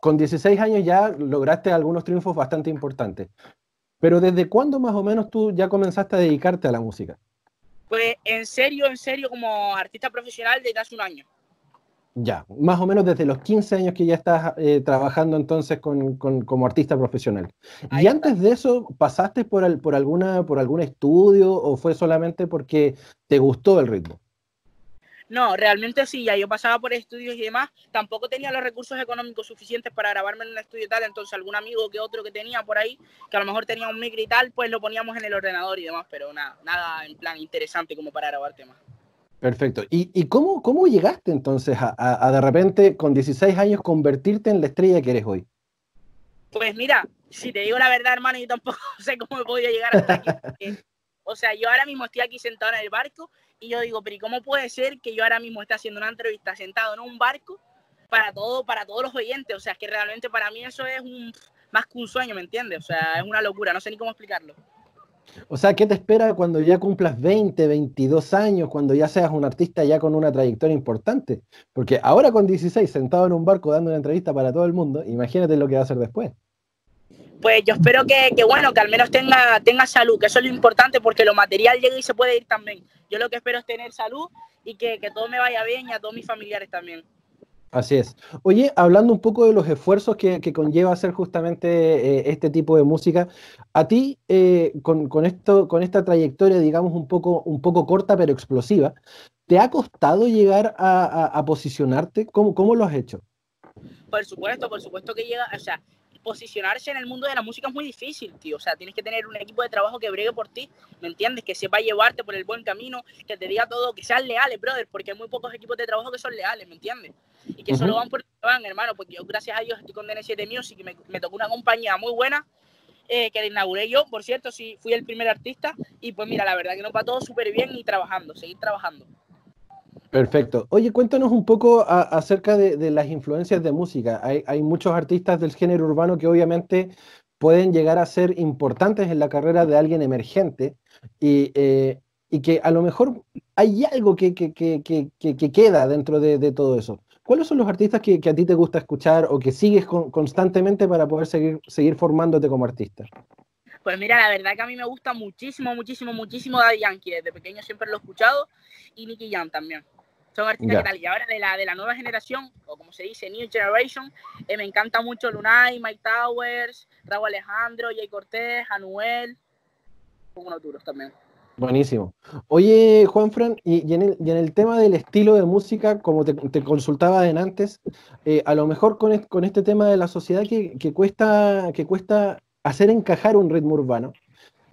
con 16 años ya lograste algunos triunfos bastante importantes. Pero ¿desde cuándo más o menos tú ya comenzaste a dedicarte a la música? Pues en serio, en serio, como artista profesional desde hace un año. Ya, más o menos desde los 15 años que ya estás eh, trabajando entonces con, como artista profesional. ¿Y antes de eso pasaste por, por, alguna, por algún estudio o fue solamente porque te gustó el ritmo? No, realmente sí, ya yo pasaba por estudios y demás, tampoco tenía los recursos económicos suficientes para grabarme en un estudio y tal, entonces algún amigo que otro que tenía por ahí, que a lo mejor tenía un micro y tal, pues lo poníamos en el ordenador y demás, pero nada, nada en plan interesante como para grabar temas. Perfecto. ¿Y, y cómo, cómo llegaste entonces a, a, de repente con 16 años convertirte en la estrella que eres hoy? Pues mira, si te digo la verdad, hermano, yo tampoco [laughs] sé cómo he podido llegar hasta aquí. o sea, yo ahora mismo estoy aquí sentado en el barco y yo digo, pero ¿y cómo puede ser que yo ahora mismo esté haciendo una entrevista sentado en un barco para todo, para todos los oyentes? O sea, es que realmente para mí eso es un, más que un sueño, ¿me entiendes? O sea, es una locura, no sé ni cómo explicarlo. O sea, ¿qué te espera cuando ya cumplas 20, 22 años, cuando ya seas un artista ya con una trayectoria importante? Porque ahora con 16, sentado en un barco dando una entrevista para todo el mundo, imagínate lo que va a hacer después pues yo espero que, bueno, que al menos tenga, tenga salud, que eso es lo importante porque lo material llega y se puede ir también. Yo lo que espero es tener salud y que, todo me vaya bien y a todos mis familiares también. Así es. Oye, hablando un poco de los esfuerzos que, conlleva hacer justamente eh, este tipo de música, a ti, eh, con, esto, con esta trayectoria, digamos, un poco, un poco corta pero explosiva, ¿te ha costado llegar a, posicionarte? ¿Cómo, ¿Cómo lo has hecho? Por supuesto, por supuesto que llega, o sea, posicionarse en el mundo de la música es muy difícil, tío. O sea, tienes que tener un equipo de trabajo que bregue por ti, ¿me entiendes? Que sepa llevarte por el buen camino, que te diga todo, que sean leales, brother, porque hay muy pocos equipos de trabajo que son leales, ¿me entiendes? Y que solo van por van, hermano, porque yo, gracias a Dios, estoy con DN7 Music y me, me tocó una compañía muy buena eh, que la inauguré yo, por cierto, sí, fui el primer artista y pues mira, la verdad que nos va todo súper bien y trabajando, seguir trabajando. Perfecto. Oye, cuéntanos un poco acerca de, las influencias de música. Hay, muchos artistas del género urbano que obviamente pueden llegar a ser importantes en la carrera de alguien emergente y, eh, que a lo mejor hay algo que, queda dentro de, todo eso. ¿Cuáles son los artistas que, a ti te gusta escuchar o que sigues constantemente para poder seguir, formándote como artista? Pues mira, la verdad que a mí me gusta muchísimo, muchísimo, muchísimo Daddy Yankee. Desde pequeño siempre lo he escuchado y Nicky Jam también son artistas que tal. Y ahora de la, de la nueva generación, o como se dice, New Generation, eh, me encanta mucho Lunay, Mike Towers, Raúl Alejandro, Jay Cortés, Anuel, unos duros también. Buenísimo. Oye, Juanfran, y, y, en el, y en el tema del estilo de música, como te, te consultaba en antes, eh, a lo mejor con, con este tema de la sociedad que, que, cuesta, que cuesta hacer encajar un ritmo urbano,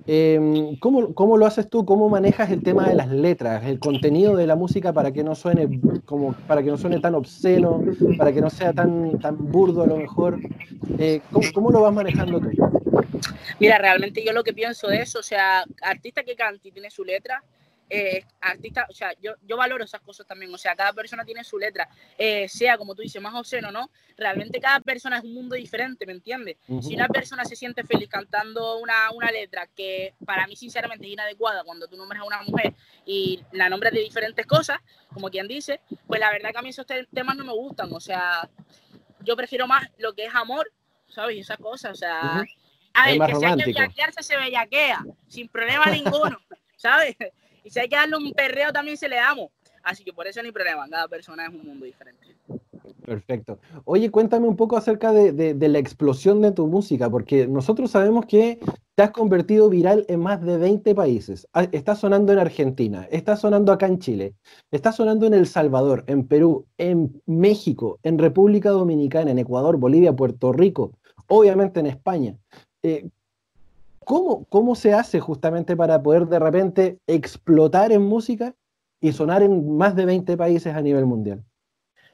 Em, ¿cómo, lo haces tú? ¿Cómo manejas el tema de las letras, el contenido de la música para que no suene como para que no suene tan obsceno, para que no sea tan, tan burdo a lo mejor? Eh, ¿cómo, lo vas manejando tú? Mira, realmente yo lo que pienso de eso, o sea, artista que canta y tiene su letra, eh, artista, o sea, yo, yo valoro esas cosas también, o sea, cada persona tiene su letra, eh, sea como tú dices, más obsceno, ¿no? Realmente cada persona es un mundo diferente, ¿me entiendes? Si una persona se siente feliz cantando una, una letra que para mí sinceramente es inadecuada cuando tú nombras a una mujer y la nombras de diferentes cosas, como quien dice, pues la verdad que a mí esos temas no me gustan, o sea, yo prefiero más lo que es amor, ¿sabes? Esas cosas, o sea... A ver, que si hay que bellaquearse, se bellaquea, sin problema ninguno, ¿sabes? Y si hay que darle un perreo, también se le damos. Así que por eso no hay problema, cada persona es un mundo diferente. Perfecto. Oye, cuéntame un poco acerca de, la explosión de tu música, porque nosotros sabemos que te has convertido viral en más de 20 países. Ah, está sonando en Argentina, está sonando acá en Chile, está sonando en El Salvador, en Perú, en México, en República Dominicana, en Ecuador, Bolivia, Puerto Rico, obviamente en España. Eh, ¿Cómo, ¿Cómo se hace justamente para poder de repente explotar en música y sonar en más de 20 países a nivel mundial?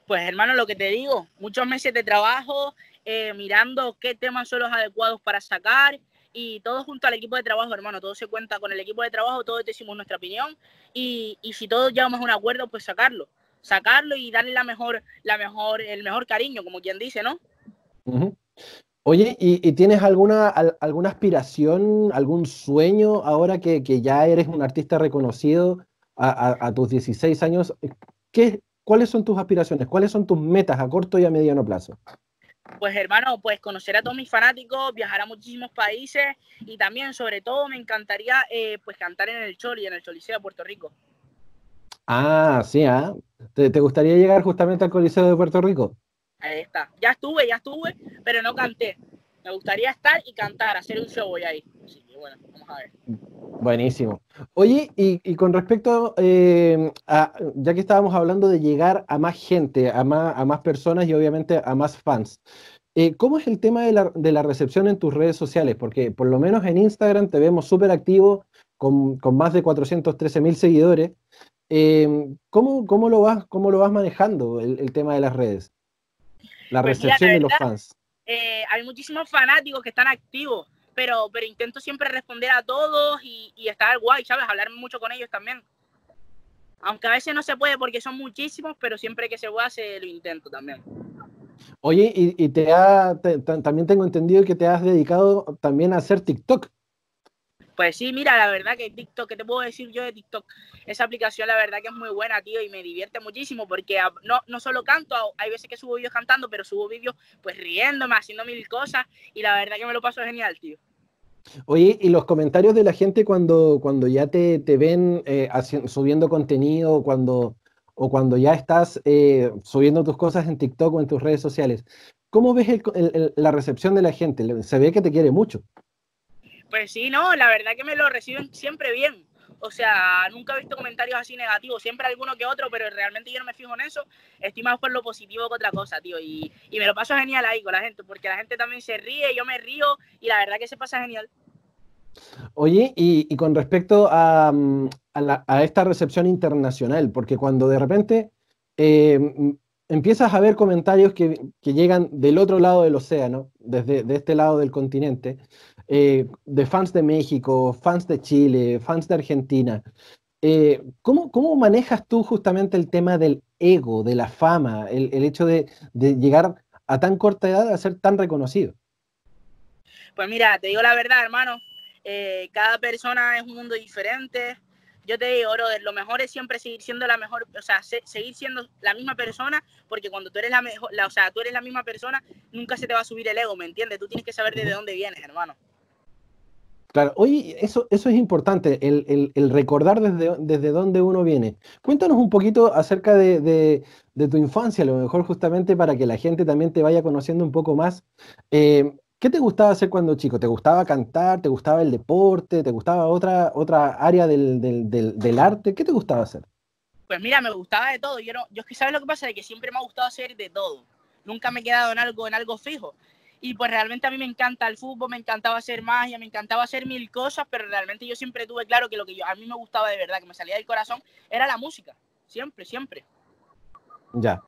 Pues hermano, lo que te digo, muchos meses de trabajo, eh, mirando qué temas son los adecuados para sacar y todo junto al equipo de trabajo, hermano, todo se cuenta con el equipo de trabajo, todos decimos nuestra opinión y, y si todos llegamos a un acuerdo, pues sacarlo, sacarlo y darle la mejor, la mejor, el mejor cariño, como quien dice, ¿no? Oye, ¿y, tienes alguna, alguna aspiración, algún sueño ahora que, ya eres un artista reconocido a, tus 16 años? ¿Qué, ¿Cuáles son tus aspiraciones? ¿Cuáles son tus metas a corto y a mediano plazo? Pues hermano, pues conocer a todos mis fanáticos, viajar a muchísimos países y también, sobre todo, me encantaría eh, pues cantar en el Choli, en el Choliseo de Puerto Rico. Ah, sí, ¿ah? ¿Te, ¿Te gustaría llegar justamente al Coliseo de Puerto Rico? Ahí está. Ya estuve, ya estuve, pero no canté. Me gustaría estar y cantar, hacer un show ahí. Así que bueno, vamos a ver. Buenísimo. Oye, y, con respecto eh, a, ya que estábamos hablando de llegar a más gente, a más, personas y obviamente a más fans, eh, ¿cómo es el tema de la, recepción en tus redes sociales? Porque por lo menos en Instagram te vemos súper activo, con, más de 413 mil seguidores. Eh, ¿cómo, cómo, lo vas, ¿Cómo lo vas manejando el tema de las redes? La pues recepción de los fans. Eh, hay muchísimos fanáticos que están activos, pero, pero intento siempre responder a todos y, estar guay, ¿sabes? Hablar mucho con ellos también. Aunque a veces no se puede porque son muchísimos, pero siempre que se pueda se lo intento también. Oye, y, te ha, también tengo entendido que te has dedicado también a hacer TikTok. Pues sí, mira, la verdad que TikTok, ¿qué te puedo decir yo de TikTok? Esa aplicación, la verdad que es muy buena, tío, y me divierte muchísimo porque no, no solo canto, hay veces que subo vídeos cantando, pero subo vídeos pues riéndome, haciendo mil cosas, y la verdad que me lo paso genial, tío. Oye, y los comentarios de la gente cuando, cuando ya te, ven eh, subiendo contenido, cuando, o cuando ya estás eh, subiendo tus cosas en TikTok o en tus redes sociales, ¿cómo ves la recepción de la gente? Se ve que te quiere mucho. Pues sí, no, la verdad que me lo reciben siempre bien. O sea, nunca he visto comentarios así negativos, siempre alguno que otro, pero realmente yo no me fijo en eso. Estoy más por lo positivo que otra cosa, tío. Y, me lo paso genial ahí con la gente, porque la gente también se ríe, yo me río y la verdad que se pasa genial. Oye, y, con respecto a, a, esta recepción internacional, porque cuando de repente eh, empiezas a ver comentarios que, que, llegan del otro lado del océano, desde de este lado del continente, eh, de fans de México, fans de Chile, fans de Argentina. Eh, ¿cómo, ¿cómo, manejas tú justamente el tema del ego, de la fama, el, el hecho de, de, llegar a tan corta edad a ser tan reconocido? Pues mira, te digo la verdad, hermano, eh, cada persona es un mundo diferente. Yo te digo, brother, lo mejor es siempre seguir siendo la mejor, o sea, seguir siendo la misma persona, porque cuando tú eres la mejor, o sea, tú eres la misma persona, nunca se te va a subir el ego, ¿me entiendes? Tú tienes que saber desde dónde vienes, hermano. Claro, oye, eso, eso es importante, el, el, recordar desde, desde dónde uno viene. Cuéntanos un poquito acerca de, de, tu infancia, a lo mejor justamente para que la gente también te vaya conociendo un poco más. Eh, ¿Qué te gustaba hacer cuando chico? ¿Te gustaba cantar? ¿Te gustaba el deporte? ¿Te gustaba otra, otra área del, del, del, arte? ¿Qué te gustaba hacer? Pues mira, me gustaba de todo. Yo, no, yo es que sabes lo que pasa, de que siempre me ha gustado hacer de todo. Nunca me he quedado en algo, en algo fijo. Y pues realmente a mí me encanta el fútbol, me encantaba hacer magia, me encantaba hacer mil cosas, pero realmente yo siempre tuve claro que lo que yo, a mí me gustaba de verdad, que me salía del corazón, era la música. Siempre, siempre. Ya.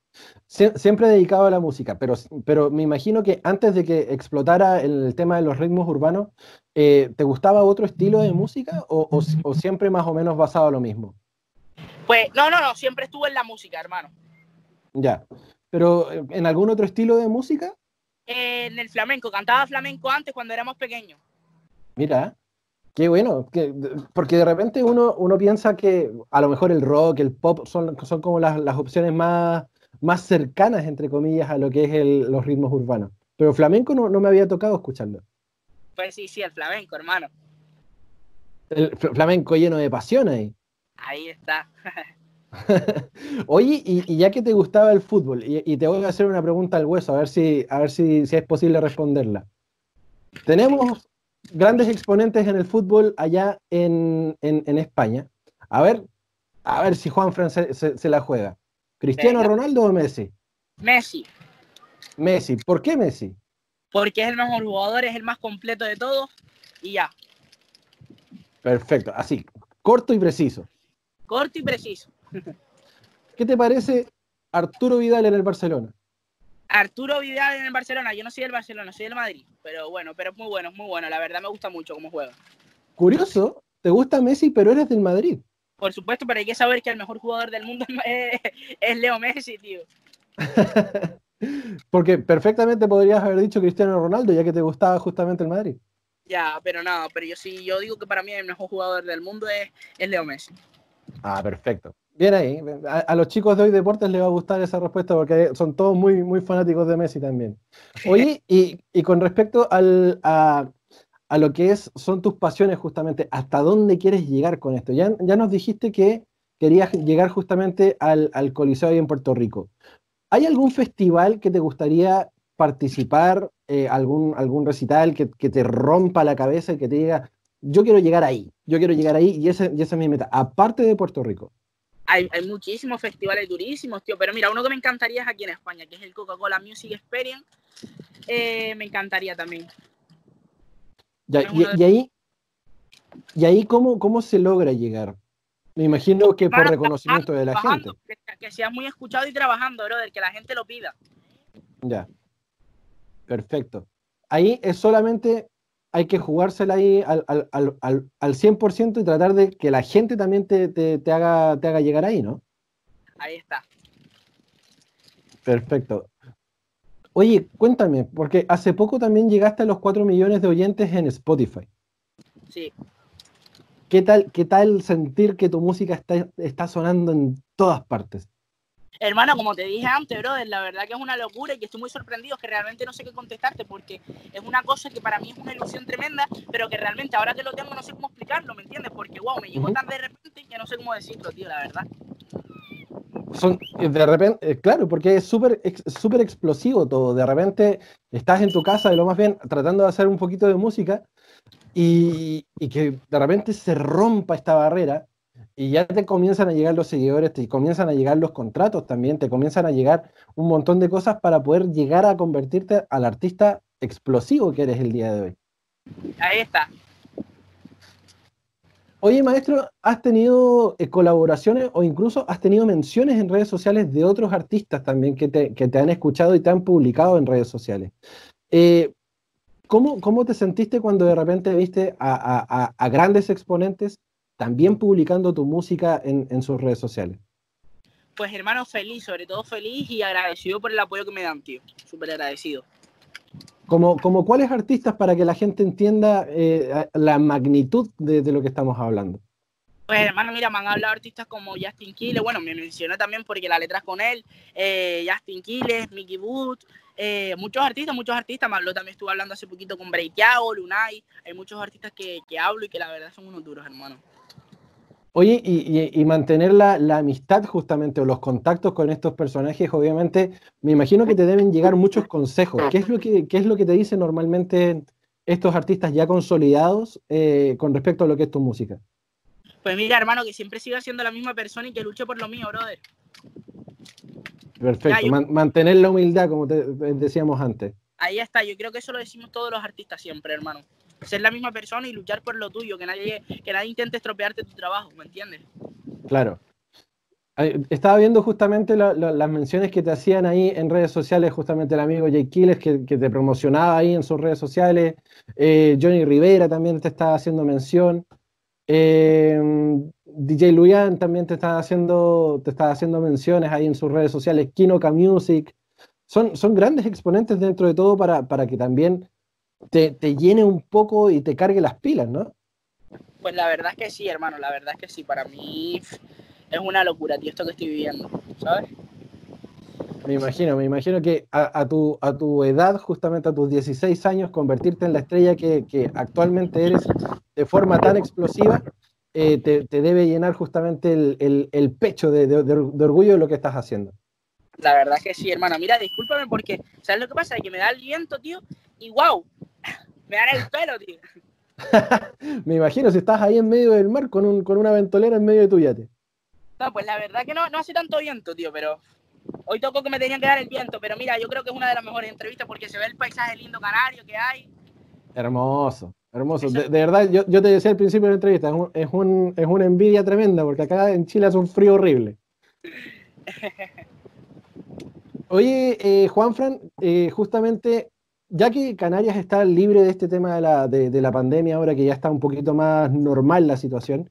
siempre dedicado a la música, pero, pero me imagino que antes de que explotara el tema de los ritmos urbanos, eh, ¿te gustaba otro estilo de música o, o, siempre más o menos basado en lo mismo? Pues no, no, no, siempre estuve en la música, hermano. Ya. Pero ¿en algún otro estilo de música? en el flamenco, cantaba flamenco antes cuando éramos pequeños. Mira, qué bueno, que, porque de repente uno, uno piensa que a lo mejor el rock, el pop son, son como las, las opciones más, más cercanas, entre comillas, a lo que es el, los ritmos urbanos. Pero flamenco no, no me había tocado escucharlo. Pues sí, sí, el flamenco, hermano. El flamenco lleno de pasión ahí. Ahí está. [laughs] Oye, y, ya que te gustaba el fútbol, y, te voy a hacer una pregunta al hueso, a ver si, a ver si, es posible responderla. Tenemos grandes exponentes en el fútbol allá en, España. A ver, a ver si Juan Fran se, la juega. ¿Cristiano Ronaldo o Messi? Messi. Messi. ¿Por qué Messi? Porque es el mejor jugador, es el más completo de todos y ya. Perfecto, así, corto y preciso. Corto y preciso. [laughs] ¿Qué te parece Arturo Vidal en el Barcelona? Arturo Vidal en el Barcelona, yo no soy del Barcelona, soy del Madrid, pero bueno, pero es muy bueno, es muy bueno, la verdad me gusta mucho cómo juega. Curioso, te gusta Messi, pero eres del Madrid. Por supuesto, pero hay que saber que el mejor jugador del mundo [laughs] es, Leo Messi, tío. [laughs] Porque perfectamente podrías haber dicho Cristiano Ronaldo, ya que te gustaba justamente el Madrid. Ya, pero no, pero yo sí, yo digo que para mí el mejor jugador del mundo es, es Leo Messi. Ah, perfecto. Bien ahí. A, los chicos de hoy deportes les va a gustar esa respuesta porque son todos muy, muy fanáticos de Messi también. Oye, [laughs] y, y con respecto al, a, a, lo que es, son tus pasiones justamente, ¿hasta dónde quieres llegar con esto? Ya, ya nos dijiste que querías llegar justamente al, al Coliseo ahí en Puerto Rico. ¿Hay algún festival que te gustaría participar, eh, algún, algún recital que, que, te rompa la cabeza y que te diga, yo quiero llegar ahí, yo quiero llegar ahí y, ese, y esa es mi meta, aparte de Puerto Rico? Hay, muchísimos festivales durísimos, tío. Pero mira, uno que me encantaría es aquí en España, que es el Coca-Cola Music Experience. Eh, me encantaría también. y, ahí, y ahí cómo, cómo se logra llegar. Me imagino que por reconocimiento de la gente. Que, que, seas muy escuchado y trabajando, brother, que la gente lo pida. Ya. Perfecto. Ahí es solamente hay que jugársela ahí al, al, al, al 100% y tratar de que la gente también te, te, haga, te haga llegar ahí, ¿no? Ahí está. Perfecto. Oye, cuéntame, porque hace poco también llegaste a los 4 millones de oyentes en Spotify. Sí. ¿Qué tal, qué tal sentir que tu música está, está sonando en todas partes? Hermano, como te dije antes, brother, la verdad que es una locura y que estoy muy sorprendido, que realmente no sé qué contestarte porque es una cosa que para mí es una ilusión tremenda, pero que realmente ahora que lo tengo no sé cómo explicarlo, ¿me entiendes? Porque, wow, me llegó tan de repente que no sé cómo decirlo, tío, la verdad. Son, eh, de repente, eh, claro, porque es súper súper explosivo todo. De repente estás en tu casa, de lo más bien, tratando de hacer un poquito de música y, y que de repente se rompa esta barrera y ya te comienzan a llegar los seguidores, te comienzan a llegar los contratos también, te comienzan a llegar un montón de cosas para poder llegar a convertirte al artista explosivo que eres el día de hoy. Ahí está. Oye, maestro, ¿has tenido eh, colaboraciones o incluso has tenido menciones en redes sociales de otros artistas también que te, han escuchado y te han publicado en redes sociales? Eh, ¿cómo, ¿cómo, te sentiste cuando de repente viste a, a, grandes exponentes también publicando tu música en, en, sus redes sociales? Pues hermano, feliz, sobre todo feliz y agradecido por el apoyo que me dan, tío. Súper agradecido. Como, como cuáles artistas para que la gente entienda eh, la magnitud de, de, lo que estamos hablando? Pues hermano, mira, me han hablado artistas como Justin Quiles, bueno, me mencioné también porque la letra es con él, eh, Justin Quiles, Mickey Wood, eh, muchos artistas, muchos artistas, más lo también estuve hablando hace poquito con Breitiago, Lunay, hay muchos artistas que, que hablo y que la verdad son unos duros, hermano. Oye, y, mantener la, amistad justamente o los contactos con estos personajes, obviamente, me imagino que te deben llegar muchos consejos. ¿Qué es lo que, qué es lo que te dicen normalmente estos artistas ya consolidados eh, con respecto a lo que es tu música? Pues mira, hermano, que siempre siga siendo la misma persona y que luche por lo mío, brother. Perfecto, mantener la humildad, como te decíamos antes. Ahí está, yo creo que eso lo decimos todos los artistas siempre, hermano. Ser la misma persona y luchar por lo tuyo, que nadie, que nadie intente estropearte tu trabajo, ¿me entiendes? Claro. Estaba viendo justamente las menciones que te hacían ahí en redes sociales, justamente el amigo Jay Kiles que, te promocionaba ahí en sus redes sociales, eh, Johnny Rivera también te estaba haciendo mención, eh, DJ Luyan también te estaba haciendo, te estaba haciendo menciones ahí en sus redes sociales, Kinoka Music, son, son grandes exponentes dentro de todo para, para que también te, llene un poco y te cargue las pilas, ¿no? Pues la verdad es que sí, hermano, la verdad es que sí, para mí es una locura, tío, esto que estoy viviendo, ¿sabes? Me imagino, me imagino que a, tu, a tu edad, justamente a tus 16 años, convertirte en la estrella que, actualmente eres de forma tan explosiva, eh, te, debe llenar justamente el, pecho de, de, orgullo de lo que estás haciendo. La verdad es que sí, hermano. Mira, discúlpame porque, ¿sabes lo que pasa? Que me da el viento, tío, y wow, [laughs] me dan el pelo, tío. [laughs] me imagino si estás ahí en medio del mar con, un, con una ventolera en medio de tu yate. No, pues la verdad que no, no hace tanto viento, tío, pero hoy tocó que me tenían que dar el viento, pero mira, yo creo que es una de las mejores entrevistas porque se ve el paisaje lindo canario que hay. Hermoso, hermoso. De, verdad, yo, yo, te decía al principio de la entrevista, es, un, es, un, es una envidia tremenda porque acá en Chile hace un frío horrible. [laughs] Oye, eh, Juanfran, eh, justamente ya que Canarias está libre de este tema de la, de, la, pandemia, ahora que ya está un poquito más normal la situación,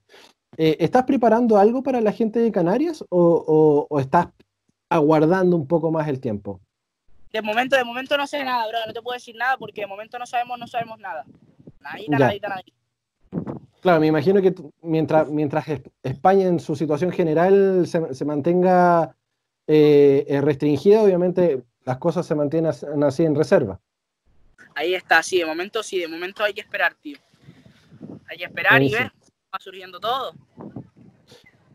eh, ¿estás preparando algo para la gente de Canarias o, estás aguardando un poco más el tiempo? De momento, de momento no sé nada, bro. No te puedo decir nada porque de momento no sabemos, no sabemos nada. Nadita, nadita, nadita. Claro, me imagino que mientras, mientras España en su situación general se, mantenga eh, restringida, obviamente las cosas se mantienen así en reserva. Ahí está, sí, de momento sí, de momento hay que esperar, tío. Hay que esperar y ver, va surgiendo todo.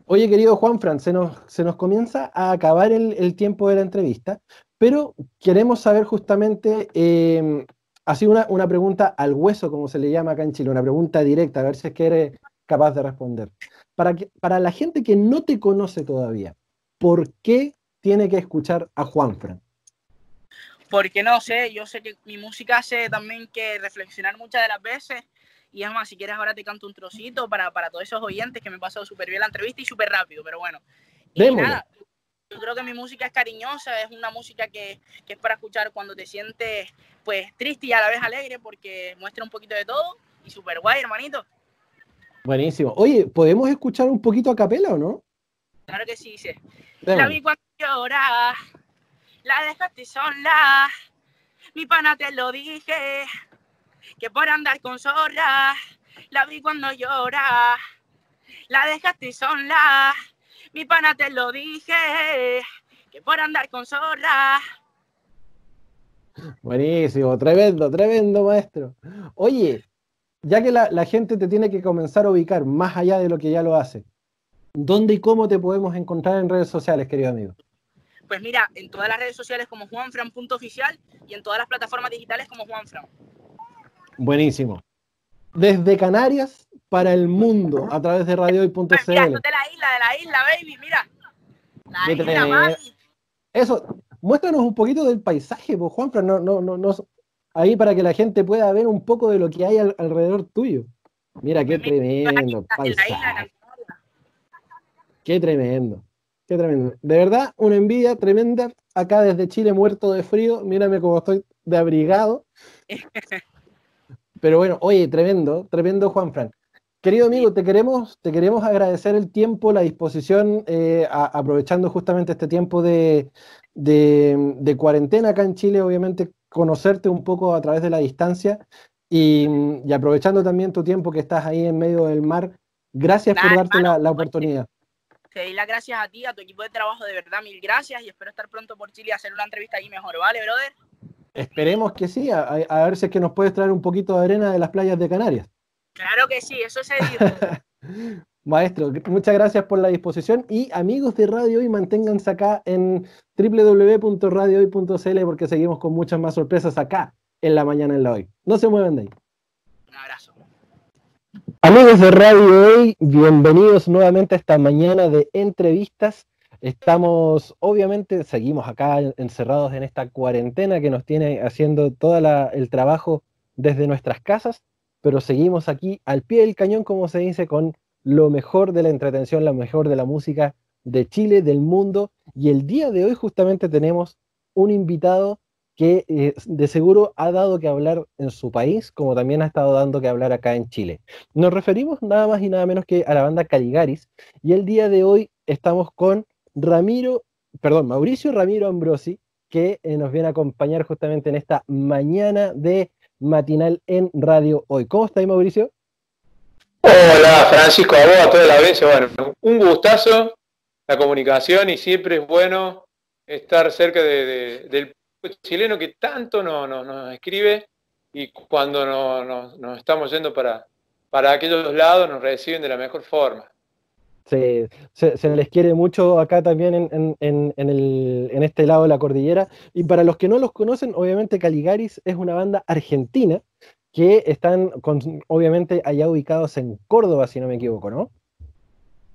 Oye, querido Juan Fran, se nos, se nos comienza a acabar el, tiempo de la entrevista, pero queremos saber justamente, eh, así una, una pregunta al hueso, como se le llama acá en Chile, una pregunta directa, a ver si es que eres capaz de responder. Para, que, para la gente que no te conoce todavía, ¿por qué tiene que escuchar a Juan Fran? porque no sé, yo sé que mi música hace también que reflexionar muchas de las veces. Y es más, si quieres ahora te canto un trocito para, para todos esos oyentes que me pasó súper bien la entrevista y súper rápido, pero bueno. Y nada, yo creo que mi música es cariñosa, es una música que, que, es para escuchar cuando te sientes pues triste y a la vez alegre porque muestra un poquito de todo y súper guay, hermanito. Buenísimo. Oye, ¿podemos escuchar un poquito a capela o no? Claro que sí, sí. La vi cuando llora, la dejaste sola. Mi pana te lo dije, que por andar con zorra, la vi cuando llora. La dejaste sola. Mi pana te lo dije, que por andar con zorra. Buenísimo, tremendo, tremendo maestro. Oye, ya que la, la, gente te tiene que comenzar a ubicar más allá de lo que ya lo hace, ¿dónde y cómo te podemos encontrar en redes sociales, querido amigo? Pues mira, en todas las redes sociales como juanfran.oficial y en todas las plataformas digitales como Juanfran. Buenísimo. Desde Canarias para el mundo a través de radiohoy.cl. Pues mira, de la isla, de la isla, baby, mira. La isla, mami. Eso, muéstranos un poquito del paisaje, pues Juanfran, no, no, no, no, ahí para que la gente pueda ver un poco de lo que hay alrededor tuyo. Mira, qué pues tremendo paisaje. Qué tremendo. Qué tremendo. De verdad, una envidia tremenda. Acá desde Chile, muerto de frío. Mírame cómo estoy de abrigado. [laughs] Pero bueno, oye, tremendo, tremendo Juan Frank. Querido amigo, te queremos, te queremos agradecer el tiempo, la disposición, eh, aprovechando justamente este tiempo de, cuarentena acá en Chile, obviamente conocerte un poco a través de la distancia y, aprovechando también tu tiempo que estás ahí en medio del mar. Gracias por darte la, oportunidad. Te doy las gracias a ti, a tu equipo de trabajo, de verdad, mil gracias y espero estar pronto por Chile a hacer una entrevista ahí mejor, ¿vale, brother? Esperemos que sí, a, ver si es que nos puedes traer un poquito de arena de las playas de Canarias. Claro que sí, eso se dijo. [laughs] Maestro, muchas gracias por la disposición y amigos de Radio Hoy, manténganse acá en www.radiohoy.cl porque seguimos con muchas más sorpresas acá en la mañana en la hoy. No se muevan de ahí. Un abrazo. Amigos de Radio Hoy, bienvenidos nuevamente a esta mañana de entrevistas. Estamos, obviamente, seguimos acá encerrados en esta cuarentena que nos tiene haciendo todo el trabajo desde nuestras casas, pero seguimos aquí al pie del cañón, como se dice, con lo mejor de la entretención, lo mejor de la música de Chile, del mundo. Y el día de hoy justamente tenemos un invitado que eh, de seguro ha dado que hablar en su país, como también ha estado dando que hablar acá en Chile. Nos referimos nada más y nada menos que a la banda Caligaris, y el día de hoy estamos con Ramiro, perdón, Mauricio Ramiro Ambrosi, que eh, nos viene a acompañar justamente en esta mañana de matinal en Radio Hoy. ¿Cómo está Mauricio? Hola, Francisco, a vos, a toda la audiencia. Bueno, un gustazo la comunicación y siempre es bueno estar cerca del chileno que tanto nos, escribe y cuando nos, estamos yendo para, para aquellos lados nos reciben de la mejor forma se, se, les quiere mucho acá también en, en, el, en, este lado de la cordillera. Y para los que no los conocen, obviamente Caligaris es una banda argentina que están con, obviamente allá ubicados en Córdoba, si no me equivoco, ¿no?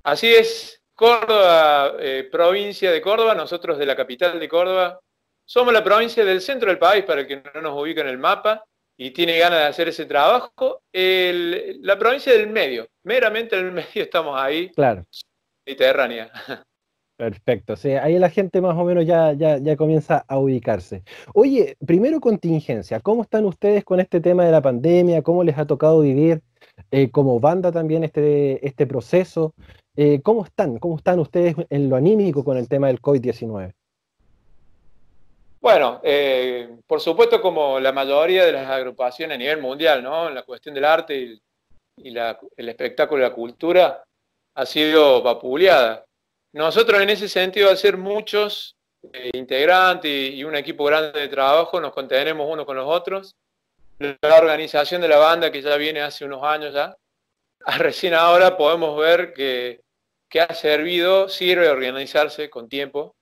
Así es, Córdoba, eh, provincia de Córdoba, nosotros de la capital de Córdoba. Somos la provincia del centro del país, para el que no nos ubica en el mapa y tiene ganas de hacer ese trabajo. la provincia del medio, meramente en el [laughs] medio estamos ahí. Claro. Mediterránea. Perfecto, sí, ahí la gente más o menos ya, ya, ya, comienza a ubicarse. Oye, primero contingencia, ¿cómo están ustedes con este tema de la pandemia? ¿Cómo les ha tocado vivir eh, como banda también este, este proceso? Eh, ¿Cómo están? ¿Cómo están ustedes en lo anímico con el tema del COVID-19? Bueno, eh, por supuesto como la mayoría de las agrupaciones a nivel mundial, ¿no? En la cuestión del arte y, el espectáculo y la cultura ha sido vapuleada. Nosotros en ese sentido, al ser muchos eh, integrantes y, un equipo grande de trabajo, nos contenemos unos con los otros. La organización de la banda, que ya viene hace unos años ya, [laughs] recién ahora podemos ver que, que ha servido, sirve organizarse con tiempo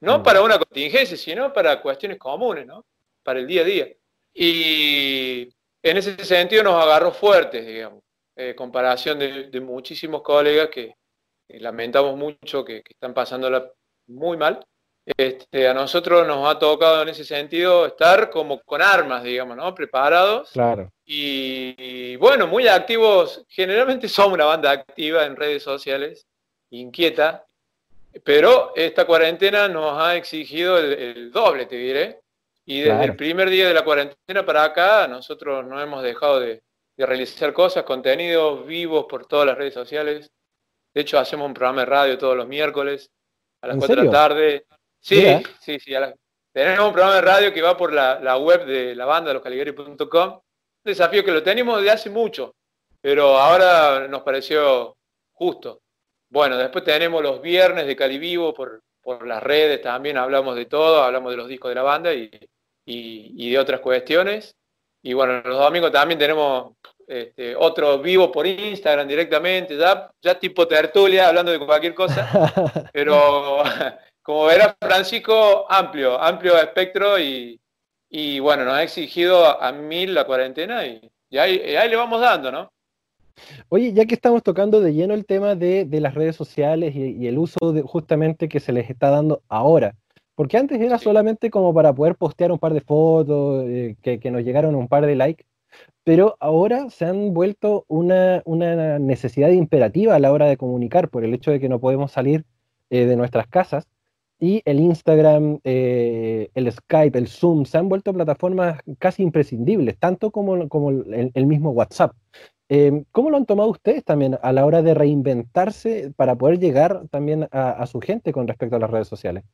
no para una contingencia, sino para cuestiones comunes, ¿no? Para el día a día. Y en ese sentido nos agarró fuertes, digamos, eh, comparación de, muchísimos colegas que, lamentamos mucho que, están pasándola muy mal. Este, a nosotros nos ha tocado en ese sentido estar como con armas, digamos, ¿no? Preparados. Claro. Y, bueno, muy activos. Generalmente [laughs] somos una banda activa en redes sociales, inquieta, pero esta cuarentena nos ha exigido el, doble, te diré. Y desde el primer día de la cuarentena para acá, nosotros no hemos dejado de, realizar cosas, contenidos vivos por todas las redes sociales. De hecho, hacemos un programa de radio todos los miércoles a las 4 de la tarde. Sí, sí, sí. tenemos un programa de radio que va por la, web de la banda, loscaligari.com. Un desafío que lo tenemos de hace mucho, pero ahora nos pareció justo. Bueno, después tenemos los viernes de Calivivo por, por las redes también, hablamos de todo, hablamos de los discos de la banda y, de otras cuestiones. Y bueno, los domingos también tenemos este, otro vivo por Instagram directamente, ya, ya tipo tertulia, hablando de cualquier cosa. [laughs] Pero [laughs] como verás, Francisco, amplio, amplio espectro y, bueno, nos ha exigido a, mil la cuarentena y, ahí, ahí, le vamos dando, ¿no? Oye, ya que estamos tocando de lleno el tema de, las redes sociales y, el uso justamente que se les está dando ahora, porque antes era solamente como para poder postear un par de fotos, eh, que, nos llegaron un par de likes, pero ahora se han vuelto una, necesidad imperativa a la hora de comunicar por el hecho de que no podemos salir eh, de nuestras casas y el Instagram, eh, el Skype, el Zoom, se han vuelto plataformas casi imprescindibles, tanto como, como el, mismo WhatsApp. Eh, ¿Cómo lo han tomado ustedes también a la hora de reinventarse para poder llegar también a, su gente con respecto a las redes sociales?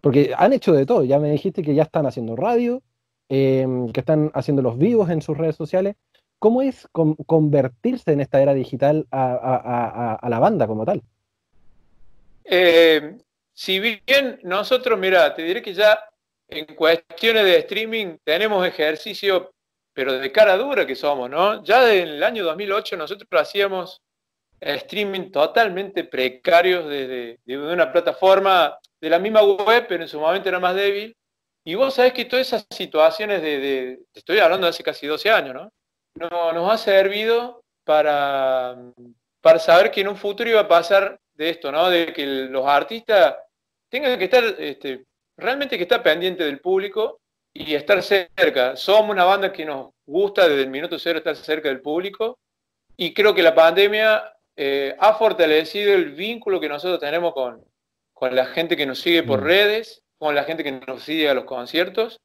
Porque han hecho de todo, ya me dijiste que ya están haciendo radio, que están haciendo los vivos en sus redes sociales. ¿Cómo es convertirse en esta era digital a, la banda como tal? Eh, si bien nosotros, mira, te diré que ya en cuestiones de streaming tenemos ejercicio, pero de cara dura que somos, ¿no? Ya en el año 2008 nosotros hacíamos streaming totalmente precarios desde de, una plataforma de la misma web, pero en su momento era más débil. Y vos sabés que todas esas situaciones de, estoy hablando de hace casi 12 años, ¿no? no nos ha servido para, para saber que en un futuro iba a pasar de esto, ¿no? De que los artistas tengan que estar, este, realmente que estar pendiente del público y estar cerca. Somos una banda que nos gusta desde el minuto cero estar cerca del público y creo que la pandemia eh, ha fortalecido el vínculo que nosotros tenemos con, con la gente que nos sigue por mm. redes, con la gente que nos sigue a los conciertos.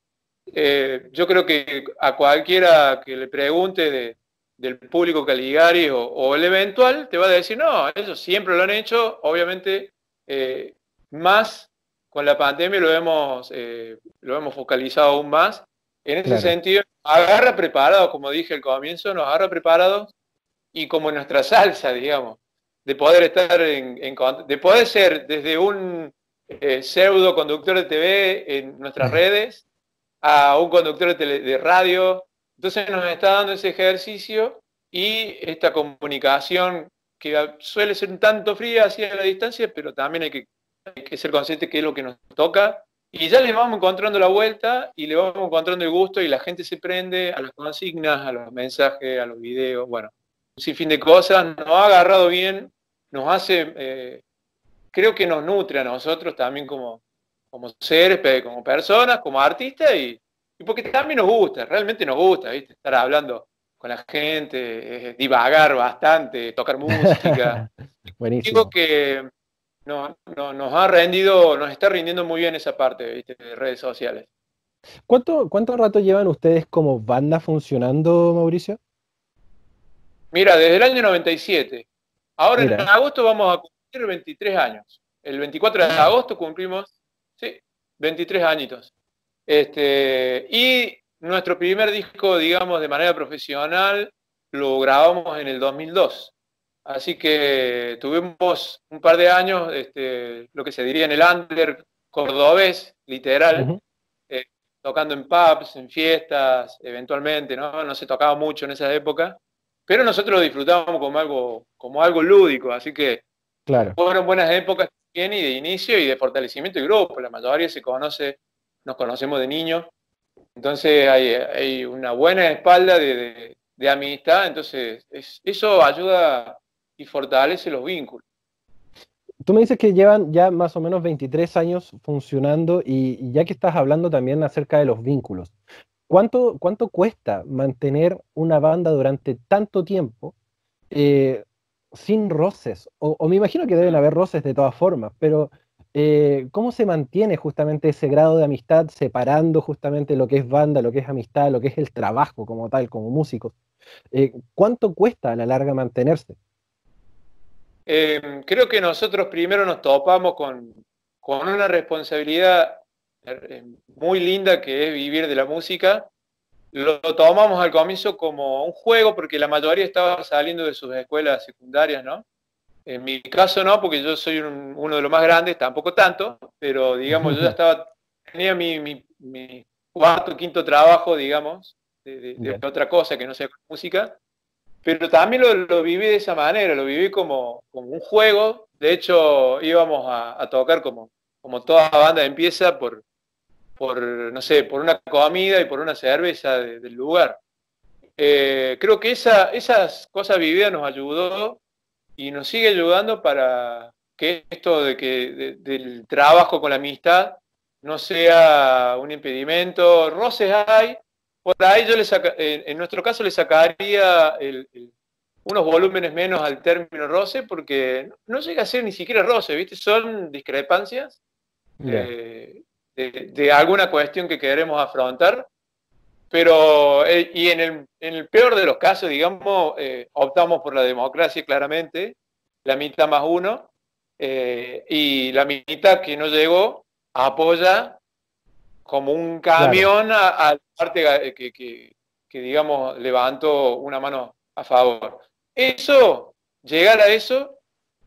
Eh, yo creo que a cualquiera que le pregunte de, del público Caligari o, el eventual te va a decir, no, eso siempre lo han hecho, obviamente eh, más con la pandemia lo hemos, eh, lo hemos focalizado aún más. En ese sentido, agarra preparado, como dije al comienzo, nos agarra preparados y como nuestra salsa, digamos, de poder estar en, de poder ser desde un eh, pseudo conductor de TV en nuestras redes a un conductor de, de radio. Entonces nos está dando ese ejercicio y esta comunicación que suele ser un tanto fría hacia la distancia, pero también hay que, ser conscientes que es lo que nos toca. Y ya le vamos encontrando la vuelta y le vamos encontrando el gusto y la gente se prende a las consignas, a los mensajes, a los videos, bueno, un sinfín de cosas. Nos ha agarrado bien, nos hace, eh, creo que nos nutre a nosotros también como, como seres, como personas, como artistas y, y porque también nos gusta, realmente nos gusta, ¿viste? Estar hablando con la gente, divagar bastante, tocar música. [laughs] Buenísimo. Digo que no, nos ha rendido, nos está rindiendo muy bien esa parte ¿viste? de redes sociales. ¿Cuánto, ¿Cuánto rato llevan ustedes como banda funcionando, Mauricio? Mira, desde el año 97. Ahora en agosto vamos a cumplir 23 años. El 24 de agosto cumplimos, sí, 23 añitos. Este, y nuestro primer disco, digamos, de manera profesional, lo grabamos en el 2002. Así que tuvimos un par de años, este, lo que se diría en el under cordobés, literal, eh, tocando en pubs, en fiestas, eventualmente, ¿no? No se tocaba mucho en esa época, pero nosotros lo disfrutábamos como algo, como algo lúdico, así que claro. fueron buenas épocas también y de inicio y de fortalecimiento del grupo. La mayoría se conoce nos conocemos de niños, entonces hay, una buena espalda de, amistad, entonces eso ayuda y fortalece los vínculos. Tú me dices que llevan ya más o menos 23 años funcionando y, ya que estás hablando también acerca de los vínculos, ¿cuánto, cuánto cuesta mantener una banda durante tanto tiempo eh, sin roces? o, me imagino que deben haber roces de todas formas, pero eh, ¿cómo se mantiene justamente ese grado de amistad separando justamente lo que es banda, lo que es amistad, lo que es el trabajo como tal, como músico? Eh, ¿Cuánto cuesta a la larga mantenerse? Em, creo que nosotros primero nos topamos con, una responsabilidad eh, muy linda que es vivir de la música. Lo tomamos al comienzo como un juego porque la mayoría estaba saliendo de sus escuelas secundarias, ¿no? En mi caso no, porque yo soy uno de los más grandes, tampoco tanto, pero digamos, yo ya estaba, tenía mi, mi, cuarto, quinto trabajo, digamos, de, otra cosa que no sea música, pero también lo, viví de esa manera, lo viví como, como un juego, de hecho íbamos a, tocar como, como toda banda empieza por, por, no sé, por una comida y por una cerveza del lugar. Eh, creo que esa, esas cosas vividas nos ayudó y nos sigue ayudando para que esto de que del trabajo con la amistad no sea un impedimento. Roces hay, por ahí yo le saca, en, nuestro caso le sacaría unos volúmenes menos al término roce porque no llega a ser ni siquiera roce, ¿viste? Son discrepancias de, alguna cuestión que queremos afrontar, pero y en el, en el, peor de los casos, digamos, optamos por la democracia claramente, la mitad más uno, y la mitad que no llegó apoya como un camión a, la parte que, que, digamos, levantó una mano a favor. Eso, llegar a eso,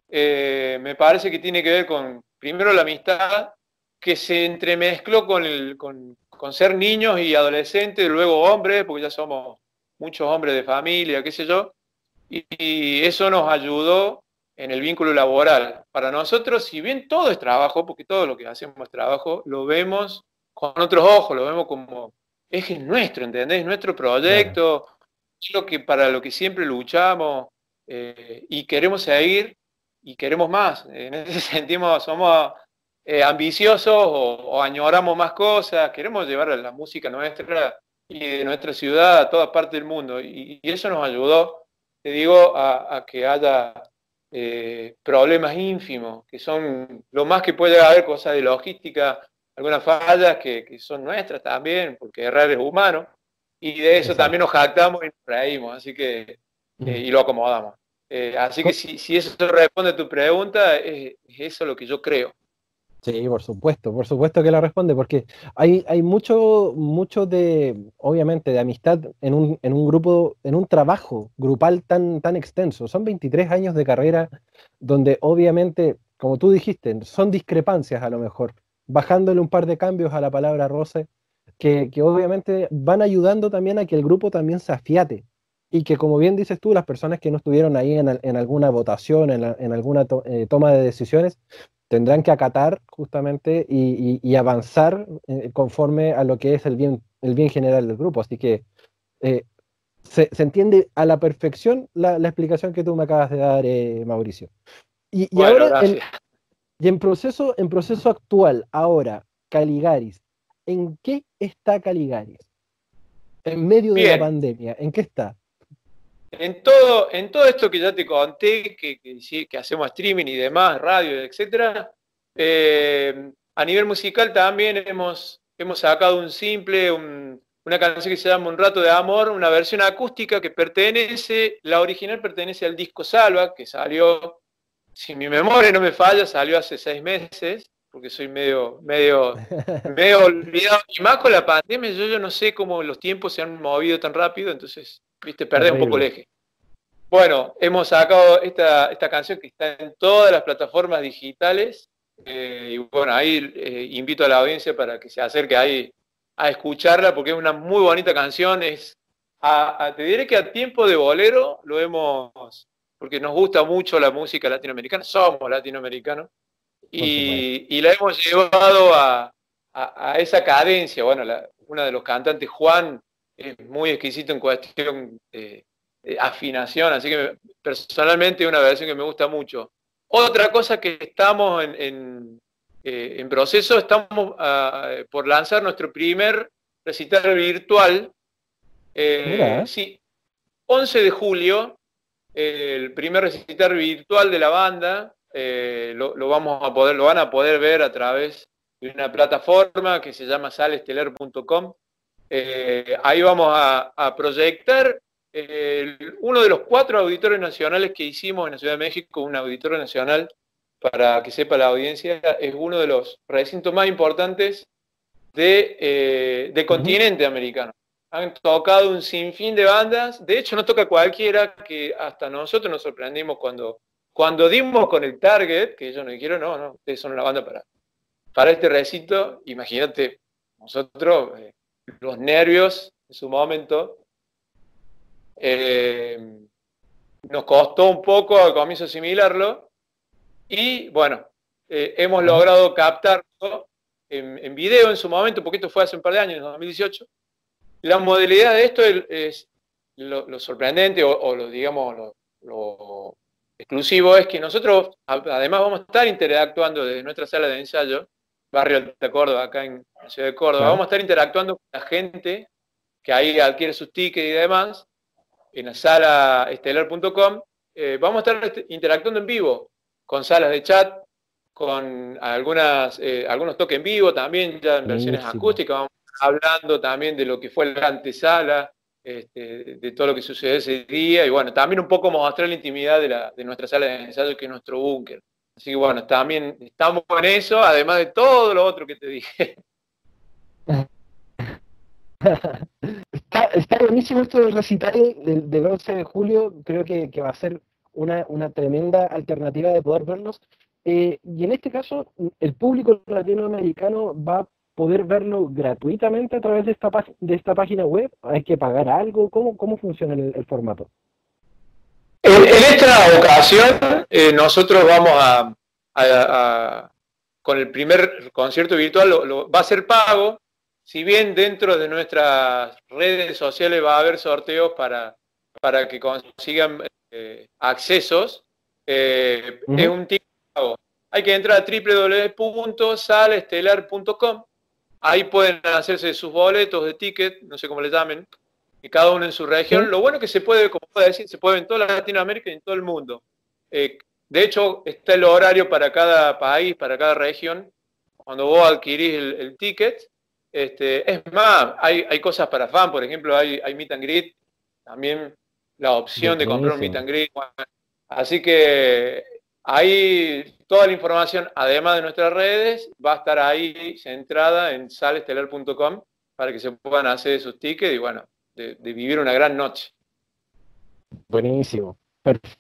eh, me parece que tiene que ver con, primero, la amistad que se entremezcló con, el, con, ser niños y adolescentes, luego hombres, porque ya somos muchos hombres de familia, qué sé yo, y eso nos ayudó en el vínculo laboral. Para nosotros, si bien todo es trabajo, porque todo lo que hacemos es trabajo, lo vemos con otros ojos, lo vemos como eje nuestro, ¿entendés? Nuestro proyecto, lo que, para lo que siempre luchamos eh, y queremos seguir y queremos más. En ese [laughs] sentido somos eh, ambiciosos o, añoramos más cosas, queremos llevar la música nuestra y de nuestra ciudad a toda parte del mundo. Y, eso nos ayudó, te digo, a que haya eh, problemas ínfimos, que son lo más que puede haber cosas de logística, algunas fallas que, son nuestras también, porque errar es humano, y de eso también nos jactamos y nos reímos, así que, mm. eh, y lo acomodamos. Eh, así que si, si, eso responde a tu pregunta, es eso lo que yo creo. Sí, por supuesto, por supuesto que la responde, porque hay, hay mucho, mucho de, obviamente, de amistad en un, en un grupo, en un trabajo grupal tan, tan extenso. Son 23 años de carrera donde obviamente, como tú dijiste, son discrepancias a lo mejor, bajándole un par de cambios a la palabra roce, que, que obviamente van ayudando también a que el grupo también se afiate. Y que como bien dices tú, las personas que no estuvieron ahí en, en alguna votación, en, en alguna eh, toma de decisiones, tendrán que acatar justamente y, avanzar eh, conforme a lo que es el bien, el bien general del grupo. Así que eh, se, entiende a la perfección la, explicación que tú me acabas de dar, eh, Mauricio. Y, ahora, en, y en proceso, en proceso actual, ahora, Caligaris, ¿en qué está Caligaris? En medio de la pandemia, ¿en qué está? En todo, en todo esto que ya te conté, que, que, hacemos streaming y demás, radio, etcétera, eh, a nivel musical también hemos, hemos sacado un simple, una canción que se llama Un rato de amor, una versión acústica que pertenece, la original pertenece al disco Salva, que salió, si mi memoria no me falla, salió hace seis meses, porque soy medio, medio, [laughs] medio olvidado. Y más con la pandemia, yo, yo no sé cómo los tiempos se han movido tan rápido, entonces viste, perdés un poco el eje. Bueno, hemos sacado esta, esta canción que está en todas las plataformas digitales. Eh, y bueno, ahí eh, invito a la audiencia para que se acerque ahí a escucharla porque es una muy bonita canción. Es, te diré que a tiempo de bolero lo hemos, porque nos gusta mucho la música latinoamericana, somos latinoamericanos, y, la hemos llevado a, esa cadencia. Bueno, una de los cantantes, Juan, es muy exquisito en cuestión de, afinación, así que personalmente es una versión que me gusta mucho. Otra cosa que estamos en, eh, proceso, estamos ah, por lanzar nuestro primer recital virtual. Eh, sí, 11 de julio, el primer recital virtual de la banda. Eh, lo, vamos a poder, lo van a poder ver a través de una plataforma que se llama salesteler.com eh, ahí vamos a, proyectar uno de los cuatro auditores nacionales que hicimos en la Ciudad de México, un auditorio nacional, para que sepa la audiencia, es uno de los recintos más importantes de, eh, continente americano. Han tocado un sinfín de bandas, de hecho no toca cualquiera, que hasta nosotros nos sorprendimos cuando, cuando dimos con el target, que ellos nos dijeron, no, no, ustedes son una banda para, para este recinto, imagínate, nosotros... Eh, los nervios en su momento. Eh, nos costó un poco al comienzo asimilarlo y bueno, eh, hemos logrado captarlo en, video en su momento, porque esto fue hace un par de años, en 2018. La modalidad de esto es, lo, sorprendente o, lo, digamos, lo, exclusivo es que nosotros además vamos a estar interactuando desde nuestra sala de ensayo barrio de Córdoba, acá en la ciudad de Córdoba. Vamos a estar interactuando con la gente que ahí adquiere sus tickets y demás, en la sala estelar.com. Eh, vamos a estar interactuando en vivo, con salas de chat, con algunas, eh, algunos toques en vivo también, ya en versiones acústicas, vamos hablando también de lo que fue la antesala, este, de todo lo que sucedió ese día, y bueno, también un poco mostrar la intimidad de, la, de nuestra sala de ensayo, que es nuestro búnker. Así que bueno, también estamos con eso, además de todo lo otro que te dije. está, buenísimo esto del recital del, 11 de julio, creo que, que va a ser una, una, tremenda alternativa de poder verlos. Eh, y en este caso, el público latinoamericano va poder verlo gratuitamente a través de esta, de esta página web. ¿Hay que pagar algo? ¿Cómo, cómo funciona el, formato? En, esta ocasión, eh, nosotros vamos a, con el primer concierto virtual, va a ser pago, si bien dentro de nuestras redes sociales va a haber sorteos para, para que consigan eh, accesos, es un ticket hay que entrar a www.salestelar.com. Ahí pueden hacerse sus boletos de ticket, no sé cómo le llamen, y cada uno en su región. Lo bueno es que se puede, como puedo decir, se puede en toda Latinoamérica y en todo el mundo. Eh, de hecho, está el horario para cada país, para cada región. Cuando vos adquirís el, ticket, este, es más, hay, cosas para fan, por ejemplo, hay, hay meet and greet, también la opción de comprar un meet and greet. Así que Ahí toda la información, además de nuestras redes, va a estar ahí centrada en salestelar.com para que se puedan hacer esos tickets y bueno, de, vivir una gran noche. Buenísimo. Perfecto.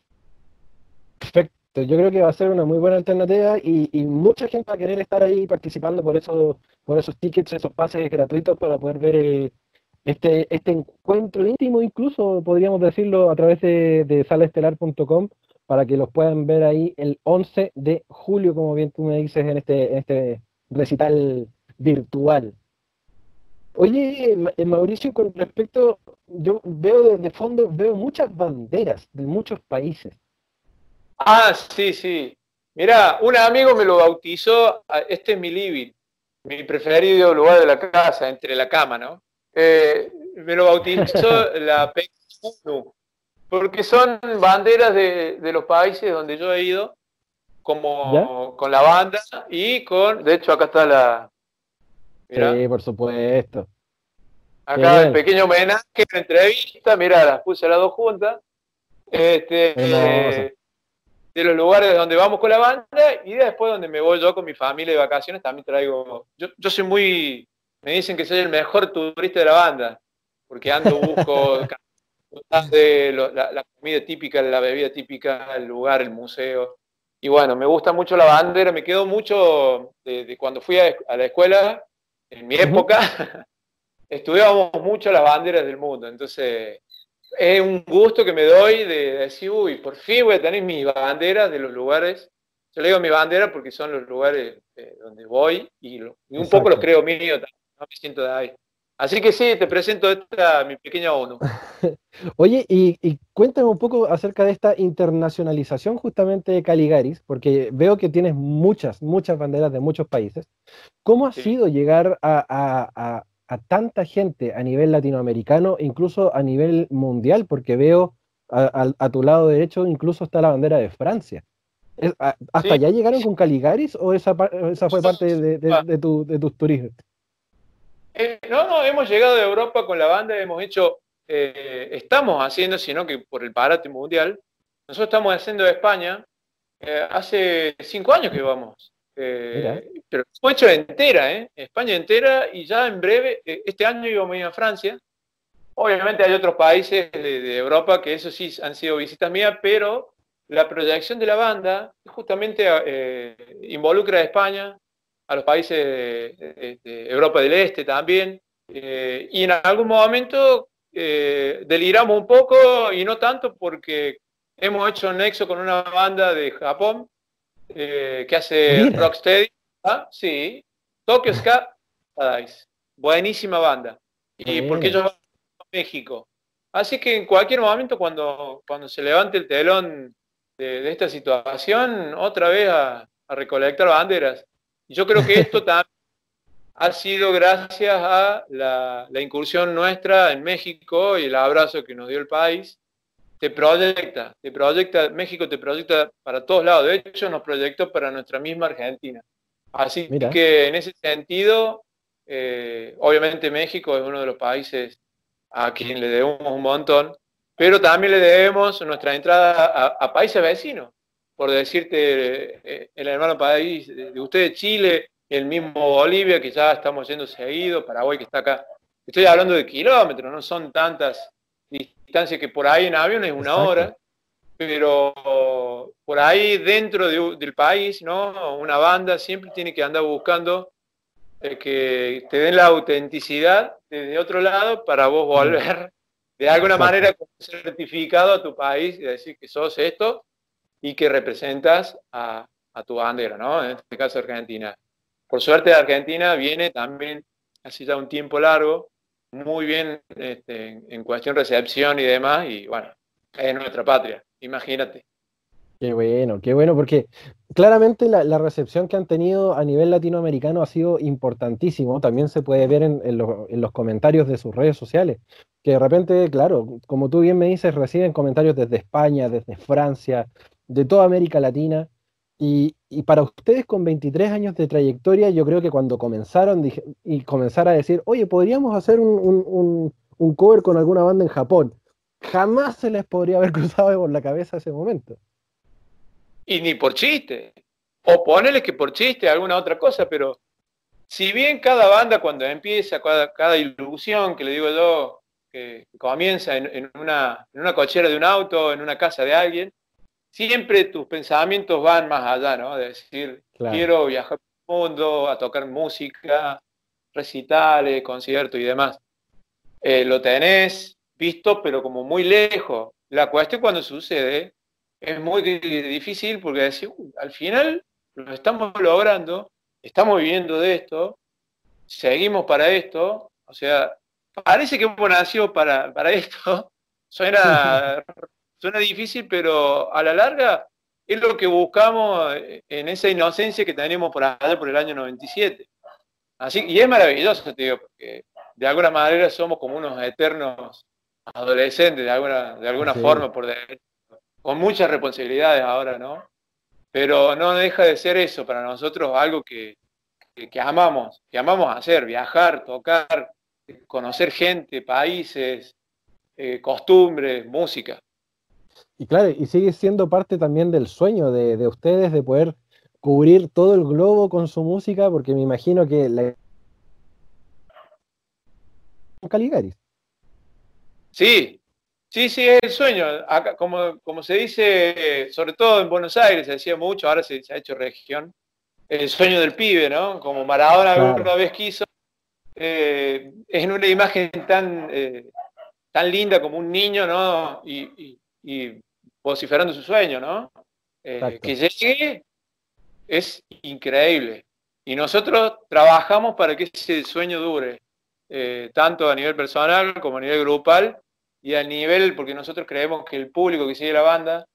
Yo creo que va a ser una muy buena alternativa y, mucha gente va a querer estar ahí participando por eso, por esos tickets, esos pases gratuitos para poder ver este, este encuentro íntimo, incluso podríamos decirlo a través de, de salestelar.com para que los puedan ver ahí el 11 de julio, como bien tú me dices, en este, este recital virtual. Oye, eh, Mauricio, con respecto, yo veo desde fondo, veo muchas banderas de muchos países. Ah, sí, sí. Mira, un amigo me lo bautizó, este es mi living, mi preferido lugar de la casa, entre la cama, ¿no? Eh, me lo bautizó [laughs] la PEC porque son banderas de, los países donde yo he ido, como con la banda y con, de hecho acá está la... sí, por supuesto. Acá el pequeño homenaje, la entrevista, mira, las puse las dos juntas. Este, de los lugares donde vamos con la banda y después donde me voy yo con mi familia de vacaciones también traigo. Yo, yo soy muy. Me dicen que soy el mejor turista de la banda, porque ando, busco [laughs] de la, comida típica, la bebida típica, el lugar, el museo. Y bueno, me gusta mucho la bandera, me quedo mucho de, cuando fui a, la escuela, en mi época, [laughs] estudiábamos mucho las banderas del mundo. Entonces, es un gusto que me doy de, decir, uy, por fin voy a tener mis banderas de los lugares. Yo le digo mi bandera porque son los lugares eh, donde voy y, un poco los creo mío, no me siento de ahí. Así que sí, te presento esta, mi pequeña ONU. [laughs] Oye, y, cuéntame un poco acerca de esta internacionalización justamente de Caligaris, porque veo que tienes muchas, muchas banderas de muchos países. ¿Cómo ha sido llegar a, tanta gente a nivel latinoamericano, incluso a nivel mundial? Porque veo a, tu lado derecho incluso está la bandera de Francia. ¿Hasta allá llegaron con Caligaris o esa, fue parte de, de tus turistas? Eh, no, no, hemos llegado de Europa con la banda, hemos hecho, eh, estamos haciendo, sino que por el parate mundial, nosotros estamos haciendo de España, eh, hace cinco años que vamos, pero hemos hecho entera, ¿eh? España entera, y ya en breve, este año íbamos a ir a Francia. Obviamente hay otros países de, Europa que eso sí han sido visitas mías, pero la proyección de la banda justamente involucra a España, a los países de, Europa del Este también. Eh, y en algún momento eh, deliramos un poco y no tanto porque hemos hecho nexo con una banda de Japón eh, que hace rocksteady. ¿ah? Sí, Tokyo Ska Paradise. Buenísima banda. Y porque ellos van a México. Así que en cualquier momento cuando, cuando se levante el telón de, esta situación, otra vez a recolectar banderas. Yo creo que esto [laughs] también ha sido gracias a la, incursión nuestra en México y el abrazo que nos dio el país. te proyecta, te proyecta, México te proyecta para todos lados, de hecho nos proyectó para nuestra misma Argentina. Así que en ese sentido, eh, obviamente México es uno de los países a quien le debemos un montón, pero también le debemos nuestra entrada a, países vecinos. Por decirte, eh, el hermano país de ustedes, Chile, el mismo Bolivia, que ya estamos yendo seguido, Paraguay, que está acá. Estoy hablando de kilómetros, no son tantas distancias que por ahí en avión es una hora, pero por ahí dentro del país, ¿no? Una banda siempre tiene que andar buscando eh, que te den la autenticidad desde otro lado para vos volver de alguna manera certificado a tu país y decir que sos esto y que representas a, tu bandera, ¿no? En este caso Argentina. Por suerte Argentina viene también, así ya un tiempo largo, muy bien este, en cuestión recepción y demás, y bueno, es nuestra patria, imagínate. Qué bueno, qué bueno, porque claramente la, recepción que han tenido a nivel latinoamericano ha sido importantísimo. También se puede ver en, los comentarios de sus redes sociales, que de repente, claro, como tú bien me dices, reciben comentarios desde España, desde Francia, de toda América Latina. Y, para ustedes con 23 años de trayectoria, yo creo que cuando comenzaron y comenzar a decir, oye, podríamos hacer un, un cover con alguna banda en Japón, jamás se les podría haber [laughs] cruzado por la cabeza ese momento y ni por chiste. O ponele que por chiste, alguna otra cosa, pero si bien cada banda cuando empieza, cada, ilusión, que le digo yo, que comienza en, una, en una cochera de un auto, en una casa de alguien, siempre tus pensamientos van más allá, ¿no? De decir, quiero viajar por el mundo, a tocar música, recitales, conciertos y demás. Eh, lo tenés visto, pero como muy lejos. La cuestión cuando sucede es muy difícil porque decir, al final lo estamos logrando, estamos viviendo de esto, seguimos para esto, o sea, parece que hemos nacido para, para esto, [laughs] suena, [laughs] suena difícil, pero a la larga es lo que buscamos en esa inocencia que tenemos por allá por el año 97. Así, y es maravilloso, te digo, porque de alguna manera somos como unos eternos adolescentes, de alguna, de alguna forma, por con muchas responsabilidades ahora, ¿no? Pero no deja de ser eso para nosotros algo que, que, amamos, que amamos hacer, viajar, tocar, conocer gente, países, eh, costumbres, música. Y claro, y sigue siendo parte también del sueño de, de, ustedes de poder cubrir todo el globo con su música, porque me imagino que la... Caligaris. Sí, Sí, sí, es el sueño. Acá, como, como se dice, sobre todo en Buenos Aires, se decía mucho, ahora se, ha hecho región, el sueño del pibe, ¿no? Como Maradona alguna vez quiso. Eh, es una imagen tan, eh, tan linda como un niño, ¿no? Y, vociferando su sueño, ¿no? Eh, que llegue es increíble. Y nosotros trabajamos para que ese sueño dure, tanto a nivel personal como a nivel grupal y a nivel, porque nosotros creemos que el público que sigue la banda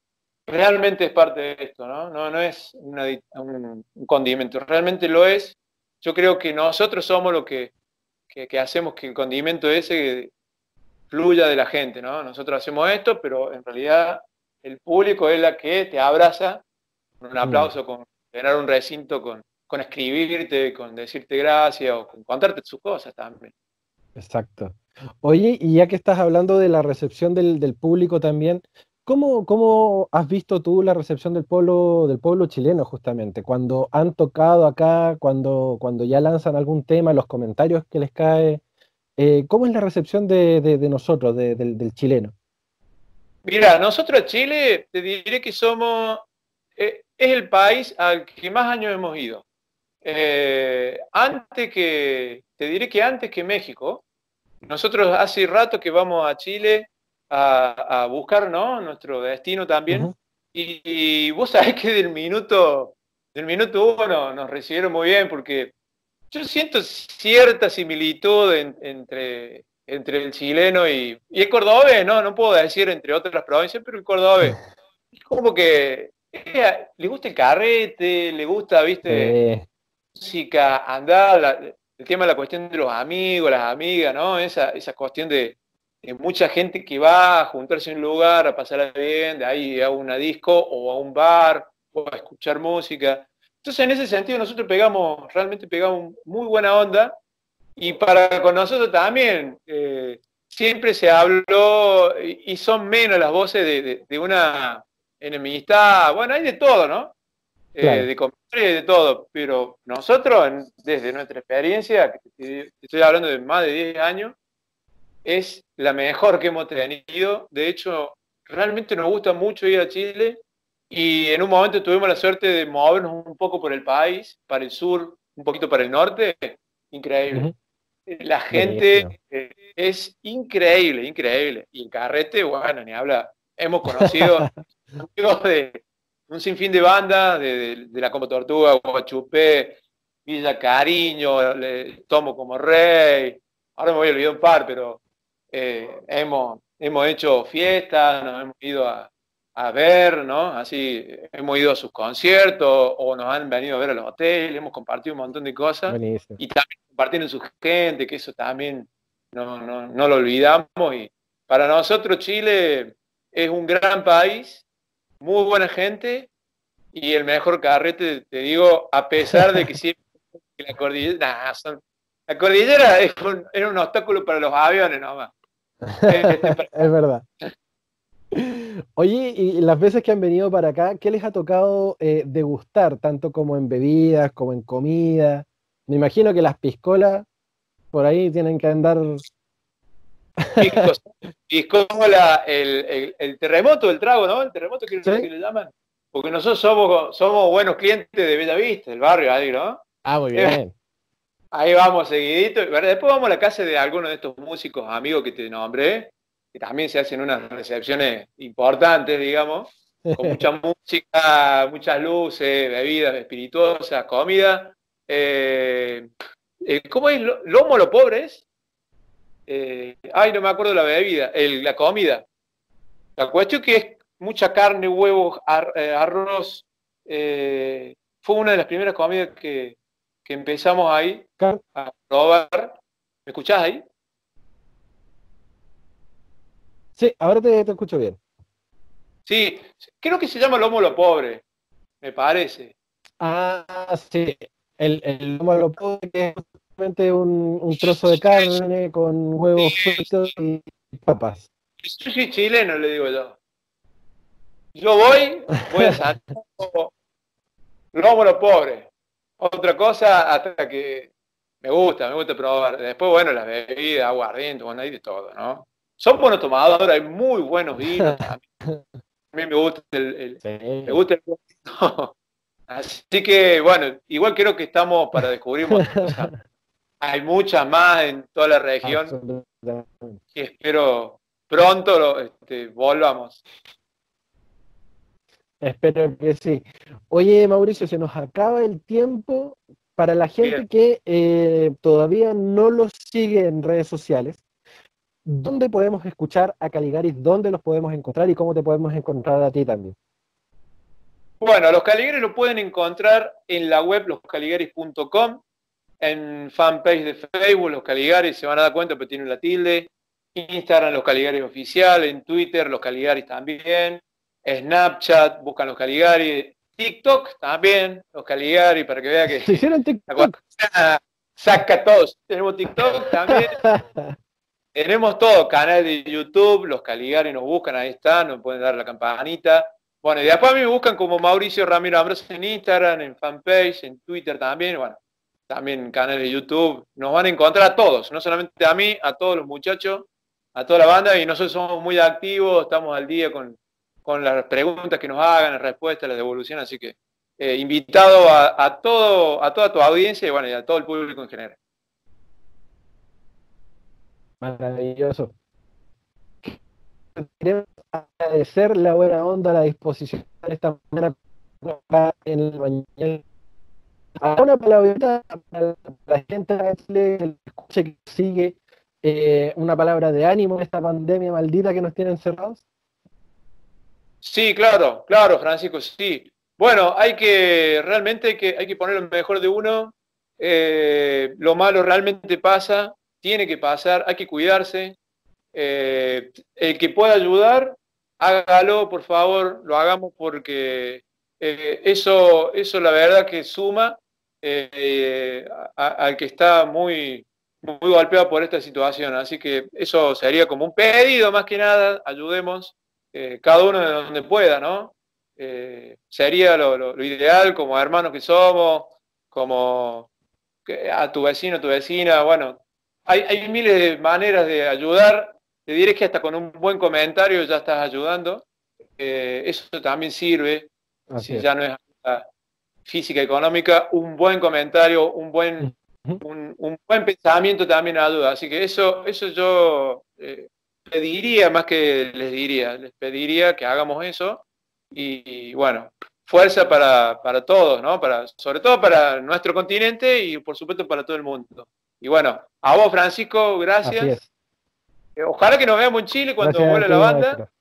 realmente es parte de esto, ¿no? No, no es un, condimento, realmente lo es. Yo creo que nosotros somos lo que, que, hacemos que el condimento ese fluya de la gente, ¿no? Nosotros hacemos esto, pero en realidad el público es la que te abraza con un aplauso, con llenar un recinto, con, con escribirte, con decirte gracias o con contarte sus cosas también. Exacto. Oye, y ya que estás hablando de la recepción del, público también, ¿cómo, ¿cómo, has visto tú la recepción del pueblo, del pueblo chileno justamente? Cuando han tocado acá, cuando, cuando ya lanzan algún tema, los comentarios que les cae, eh, ¿cómo es la recepción de, nosotros, del, chileno? Mira, nosotros Chile, te diré que somos, eh, es el país al que más años hemos ido. Eh, antes que, te diré que antes que México, nosotros hace rato que vamos a Chile a, buscar ¿no? nuestro destino también. y, vos [laughs] sabés que del minuto, del minuto uno nos recibieron muy bien porque yo siento cierta similitud entre, entre el chileno y, el cordobés, ¿no? No puedo decir entre otras provincias, pero el cordobés. Es como que eh, le gusta el carrete, le gusta, viste, música, andar, el tema de la cuestión de los amigos, las amigas, ¿no? Esa, esa cuestión de, mucha gente que va a juntarse en un lugar, a pasarla bien, de ahí a una disco o a un bar o a escuchar música. Entonces, en ese sentido, nosotros pegamos, realmente pegamos muy buena onda. Y para con nosotros también, eh, siempre se habló y son menos las voces de, una enemistad, bueno, hay de todo, ¿no? Eh, de comentarios y de todo, pero nosotros, desde nuestra experiencia, que estoy hablando de más de 10 años, es la mejor que hemos tenido. De hecho, realmente nos gusta mucho ir a Chile y en un momento tuvimos la suerte de movernos un poco por el país, para el sur, un poquito para el norte. Increíble. La gente eh, es increíble, increíble. Y en carrete, bueno, ni habla. Hemos conocido [laughs] amigos de un sinfín de bandas, de, la Como Tortuga, Guachupé, Villa Cariño, le tomo como rey. Ahora me voy a olvidar un par, pero eh, hemos, hemos hecho fiestas, nos hemos ido a, ver, ¿no? Así, hemos ido a sus conciertos o nos han venido a ver a los hoteles, hemos compartido un montón de cosas. Y también compartiendo su gente, que eso también no, no, lo olvidamos. Y para nosotros Chile es un gran país, muy buena gente y el mejor carrete, te digo, a pesar de que [laughs] siempre la cordillera, la cordillera es un, era un obstáculo para los aviones nomás. [laughs] es verdad. Oye, y las veces que han venido para acá, ¿qué les ha tocado eh, degustar, tanto como en bebidas, como en comida? Me imagino que las piscolas por ahí tienen que andar. Piscola, el, el, terremoto del trago, ¿no? El terremoto que, le llaman. Porque nosotros somos, somos buenos clientes de Bellavista, del barrio ahí, ¿no? Ah, muy bien. Ahí vamos seguidito. Después vamos a la casa de algunos de estos músicos amigos que te nombré, que también se hacen unas recepciones importantes, digamos, con mucha [laughs] música, muchas luces, bebidas espirituosas, comida. Eh, eh, ¿Cómo es? ¿Lomo lo pobres? Eh, ay, no me acuerdo la bebida, la comida. La cuestión que es mucha carne, huevos, arroz. fue una de las primeras comidas que, que empezamos ahí a probar. ¿Me escuchás ahí? Sí, ahora te, escucho bien. Sí, creo que se llama lomo lo pobre, me parece. Ah, sí, el, el lomo lo pobre es justamente un, un trozo de carne con huevos fritos y papas. Yo soy chileno, le digo yo. Yo voy, voy a [laughs] salir lomo lo pobre otra cosa hasta que me gusta, me gusta probar. Después, bueno, las bebidas, aguardiente, bueno, hay de todo, ¿no? Son buenos tomadores, hay muy buenos vinos también. [laughs] A mí me gusta el, me gusta el [laughs] Así que, bueno, igual creo que estamos para descubrir cosas. Hay muchas más en toda la región y espero pronto este, volvamos. Espero que sí. Oye, Mauricio, se nos acaba el tiempo. Para la gente que eh, todavía no los sigue en redes sociales, ¿dónde podemos escuchar a Caligaris? ¿Dónde los podemos encontrar y cómo te podemos encontrar a ti también? Bueno, los Caligaris lo pueden encontrar en la web loscaligaris.com, en fanpage de Facebook, los Caligaris, se van a dar cuenta, pero tienen la tilde, Instagram, los Caligaris oficial, en Twitter, los Caligaris también, Snapchat, buscan los Caligari, TikTok también, los Caligari, para que vea que... ¿Se [laughs] hicieron TikTok? Saca todos. Tenemos TikTok también. [laughs] Tenemos todo, canal de YouTube, los Caligari nos buscan, ahí están, nos pueden dar la campanita. Bueno, y después a mí me buscan como Mauricio Ramiro Ambrosio en Instagram, en fanpage, en Twitter también, bueno, también canal de YouTube. Nos van a encontrar a todos, no solamente a mí, a todos los muchachos, a toda la banda, y nosotros somos muy activos, estamos al día con, con las preguntas que nos hagan, las respuestas, la devolución, así que eh, invitado a, todo, a toda tu audiencia y bueno, y a todo el público en general. Maravilloso. Queremos agradecer la buena onda, la disposición de esta mañana en el mañana. Una palabra para la gente que escuche, que sigue, eh, una palabra de ánimo en esta pandemia maldita que nos tiene encerrados. Sí, claro, claro, Francisco, sí. Bueno, hay que, realmente que, hay que poner lo mejor de uno. Eh, lo malo realmente pasa, tiene que pasar, hay que cuidarse. el que pueda ayudar, hágalo, por favor, lo hagamos porque eso, eso la verdad que suma al que está muy, muy golpeado por esta situación. Así que eso sería como un pedido más que nada, ayudemos eh, cada uno de donde pueda, ¿no? Eh, sería lo, ideal como hermanos que somos, como a tu vecino, tu vecina, bueno, hay, miles de maneras de ayudar, te diré que hasta con un buen comentario ya estás ayudando, eh, eso también sirve, si ya no es física económica, un buen comentario, un buen un, buen pensamiento también ayuda. Así que eso, eso yo eh, pediría más que les diría, les pediría que hagamos eso. Y, bueno, fuerza para, todos, ¿no? Para, sobre todo para nuestro continente y por supuesto para todo el mundo. Y bueno, a vos Francisco, gracias. Eh, ojalá que nos veamos en Chile cuando vuelva la banda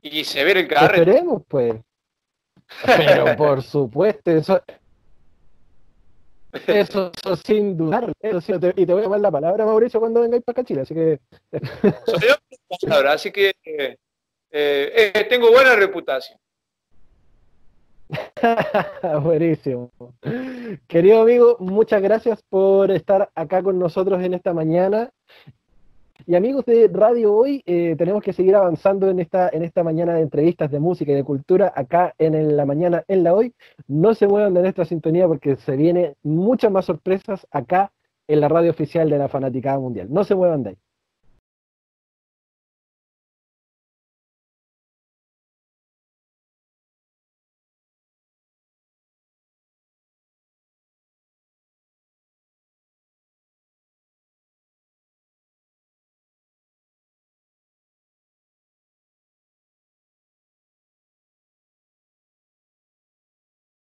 y se ve el carrete. Esperemos, pues. Pero [laughs] por supuesto, eso, eso, sin dudar. y te voy a dar la palabra, Mauricio, cuando vengáis para acá Chile. Así que. Soy yo así que eh, eh, tengo buena reputación. [laughs] Buenísimo. Querido amigo, muchas gracias por estar acá con nosotros en esta mañana. Y amigos de Radio Hoy, eh, tenemos que seguir avanzando en esta, en esta mañana de entrevistas de música y de cultura, acá en, la mañana en la Hoy. No se muevan de nuestra sintonía porque se vienen muchas más sorpresas acá en la radio oficial de la Fanaticada Mundial. No se muevan de ahí.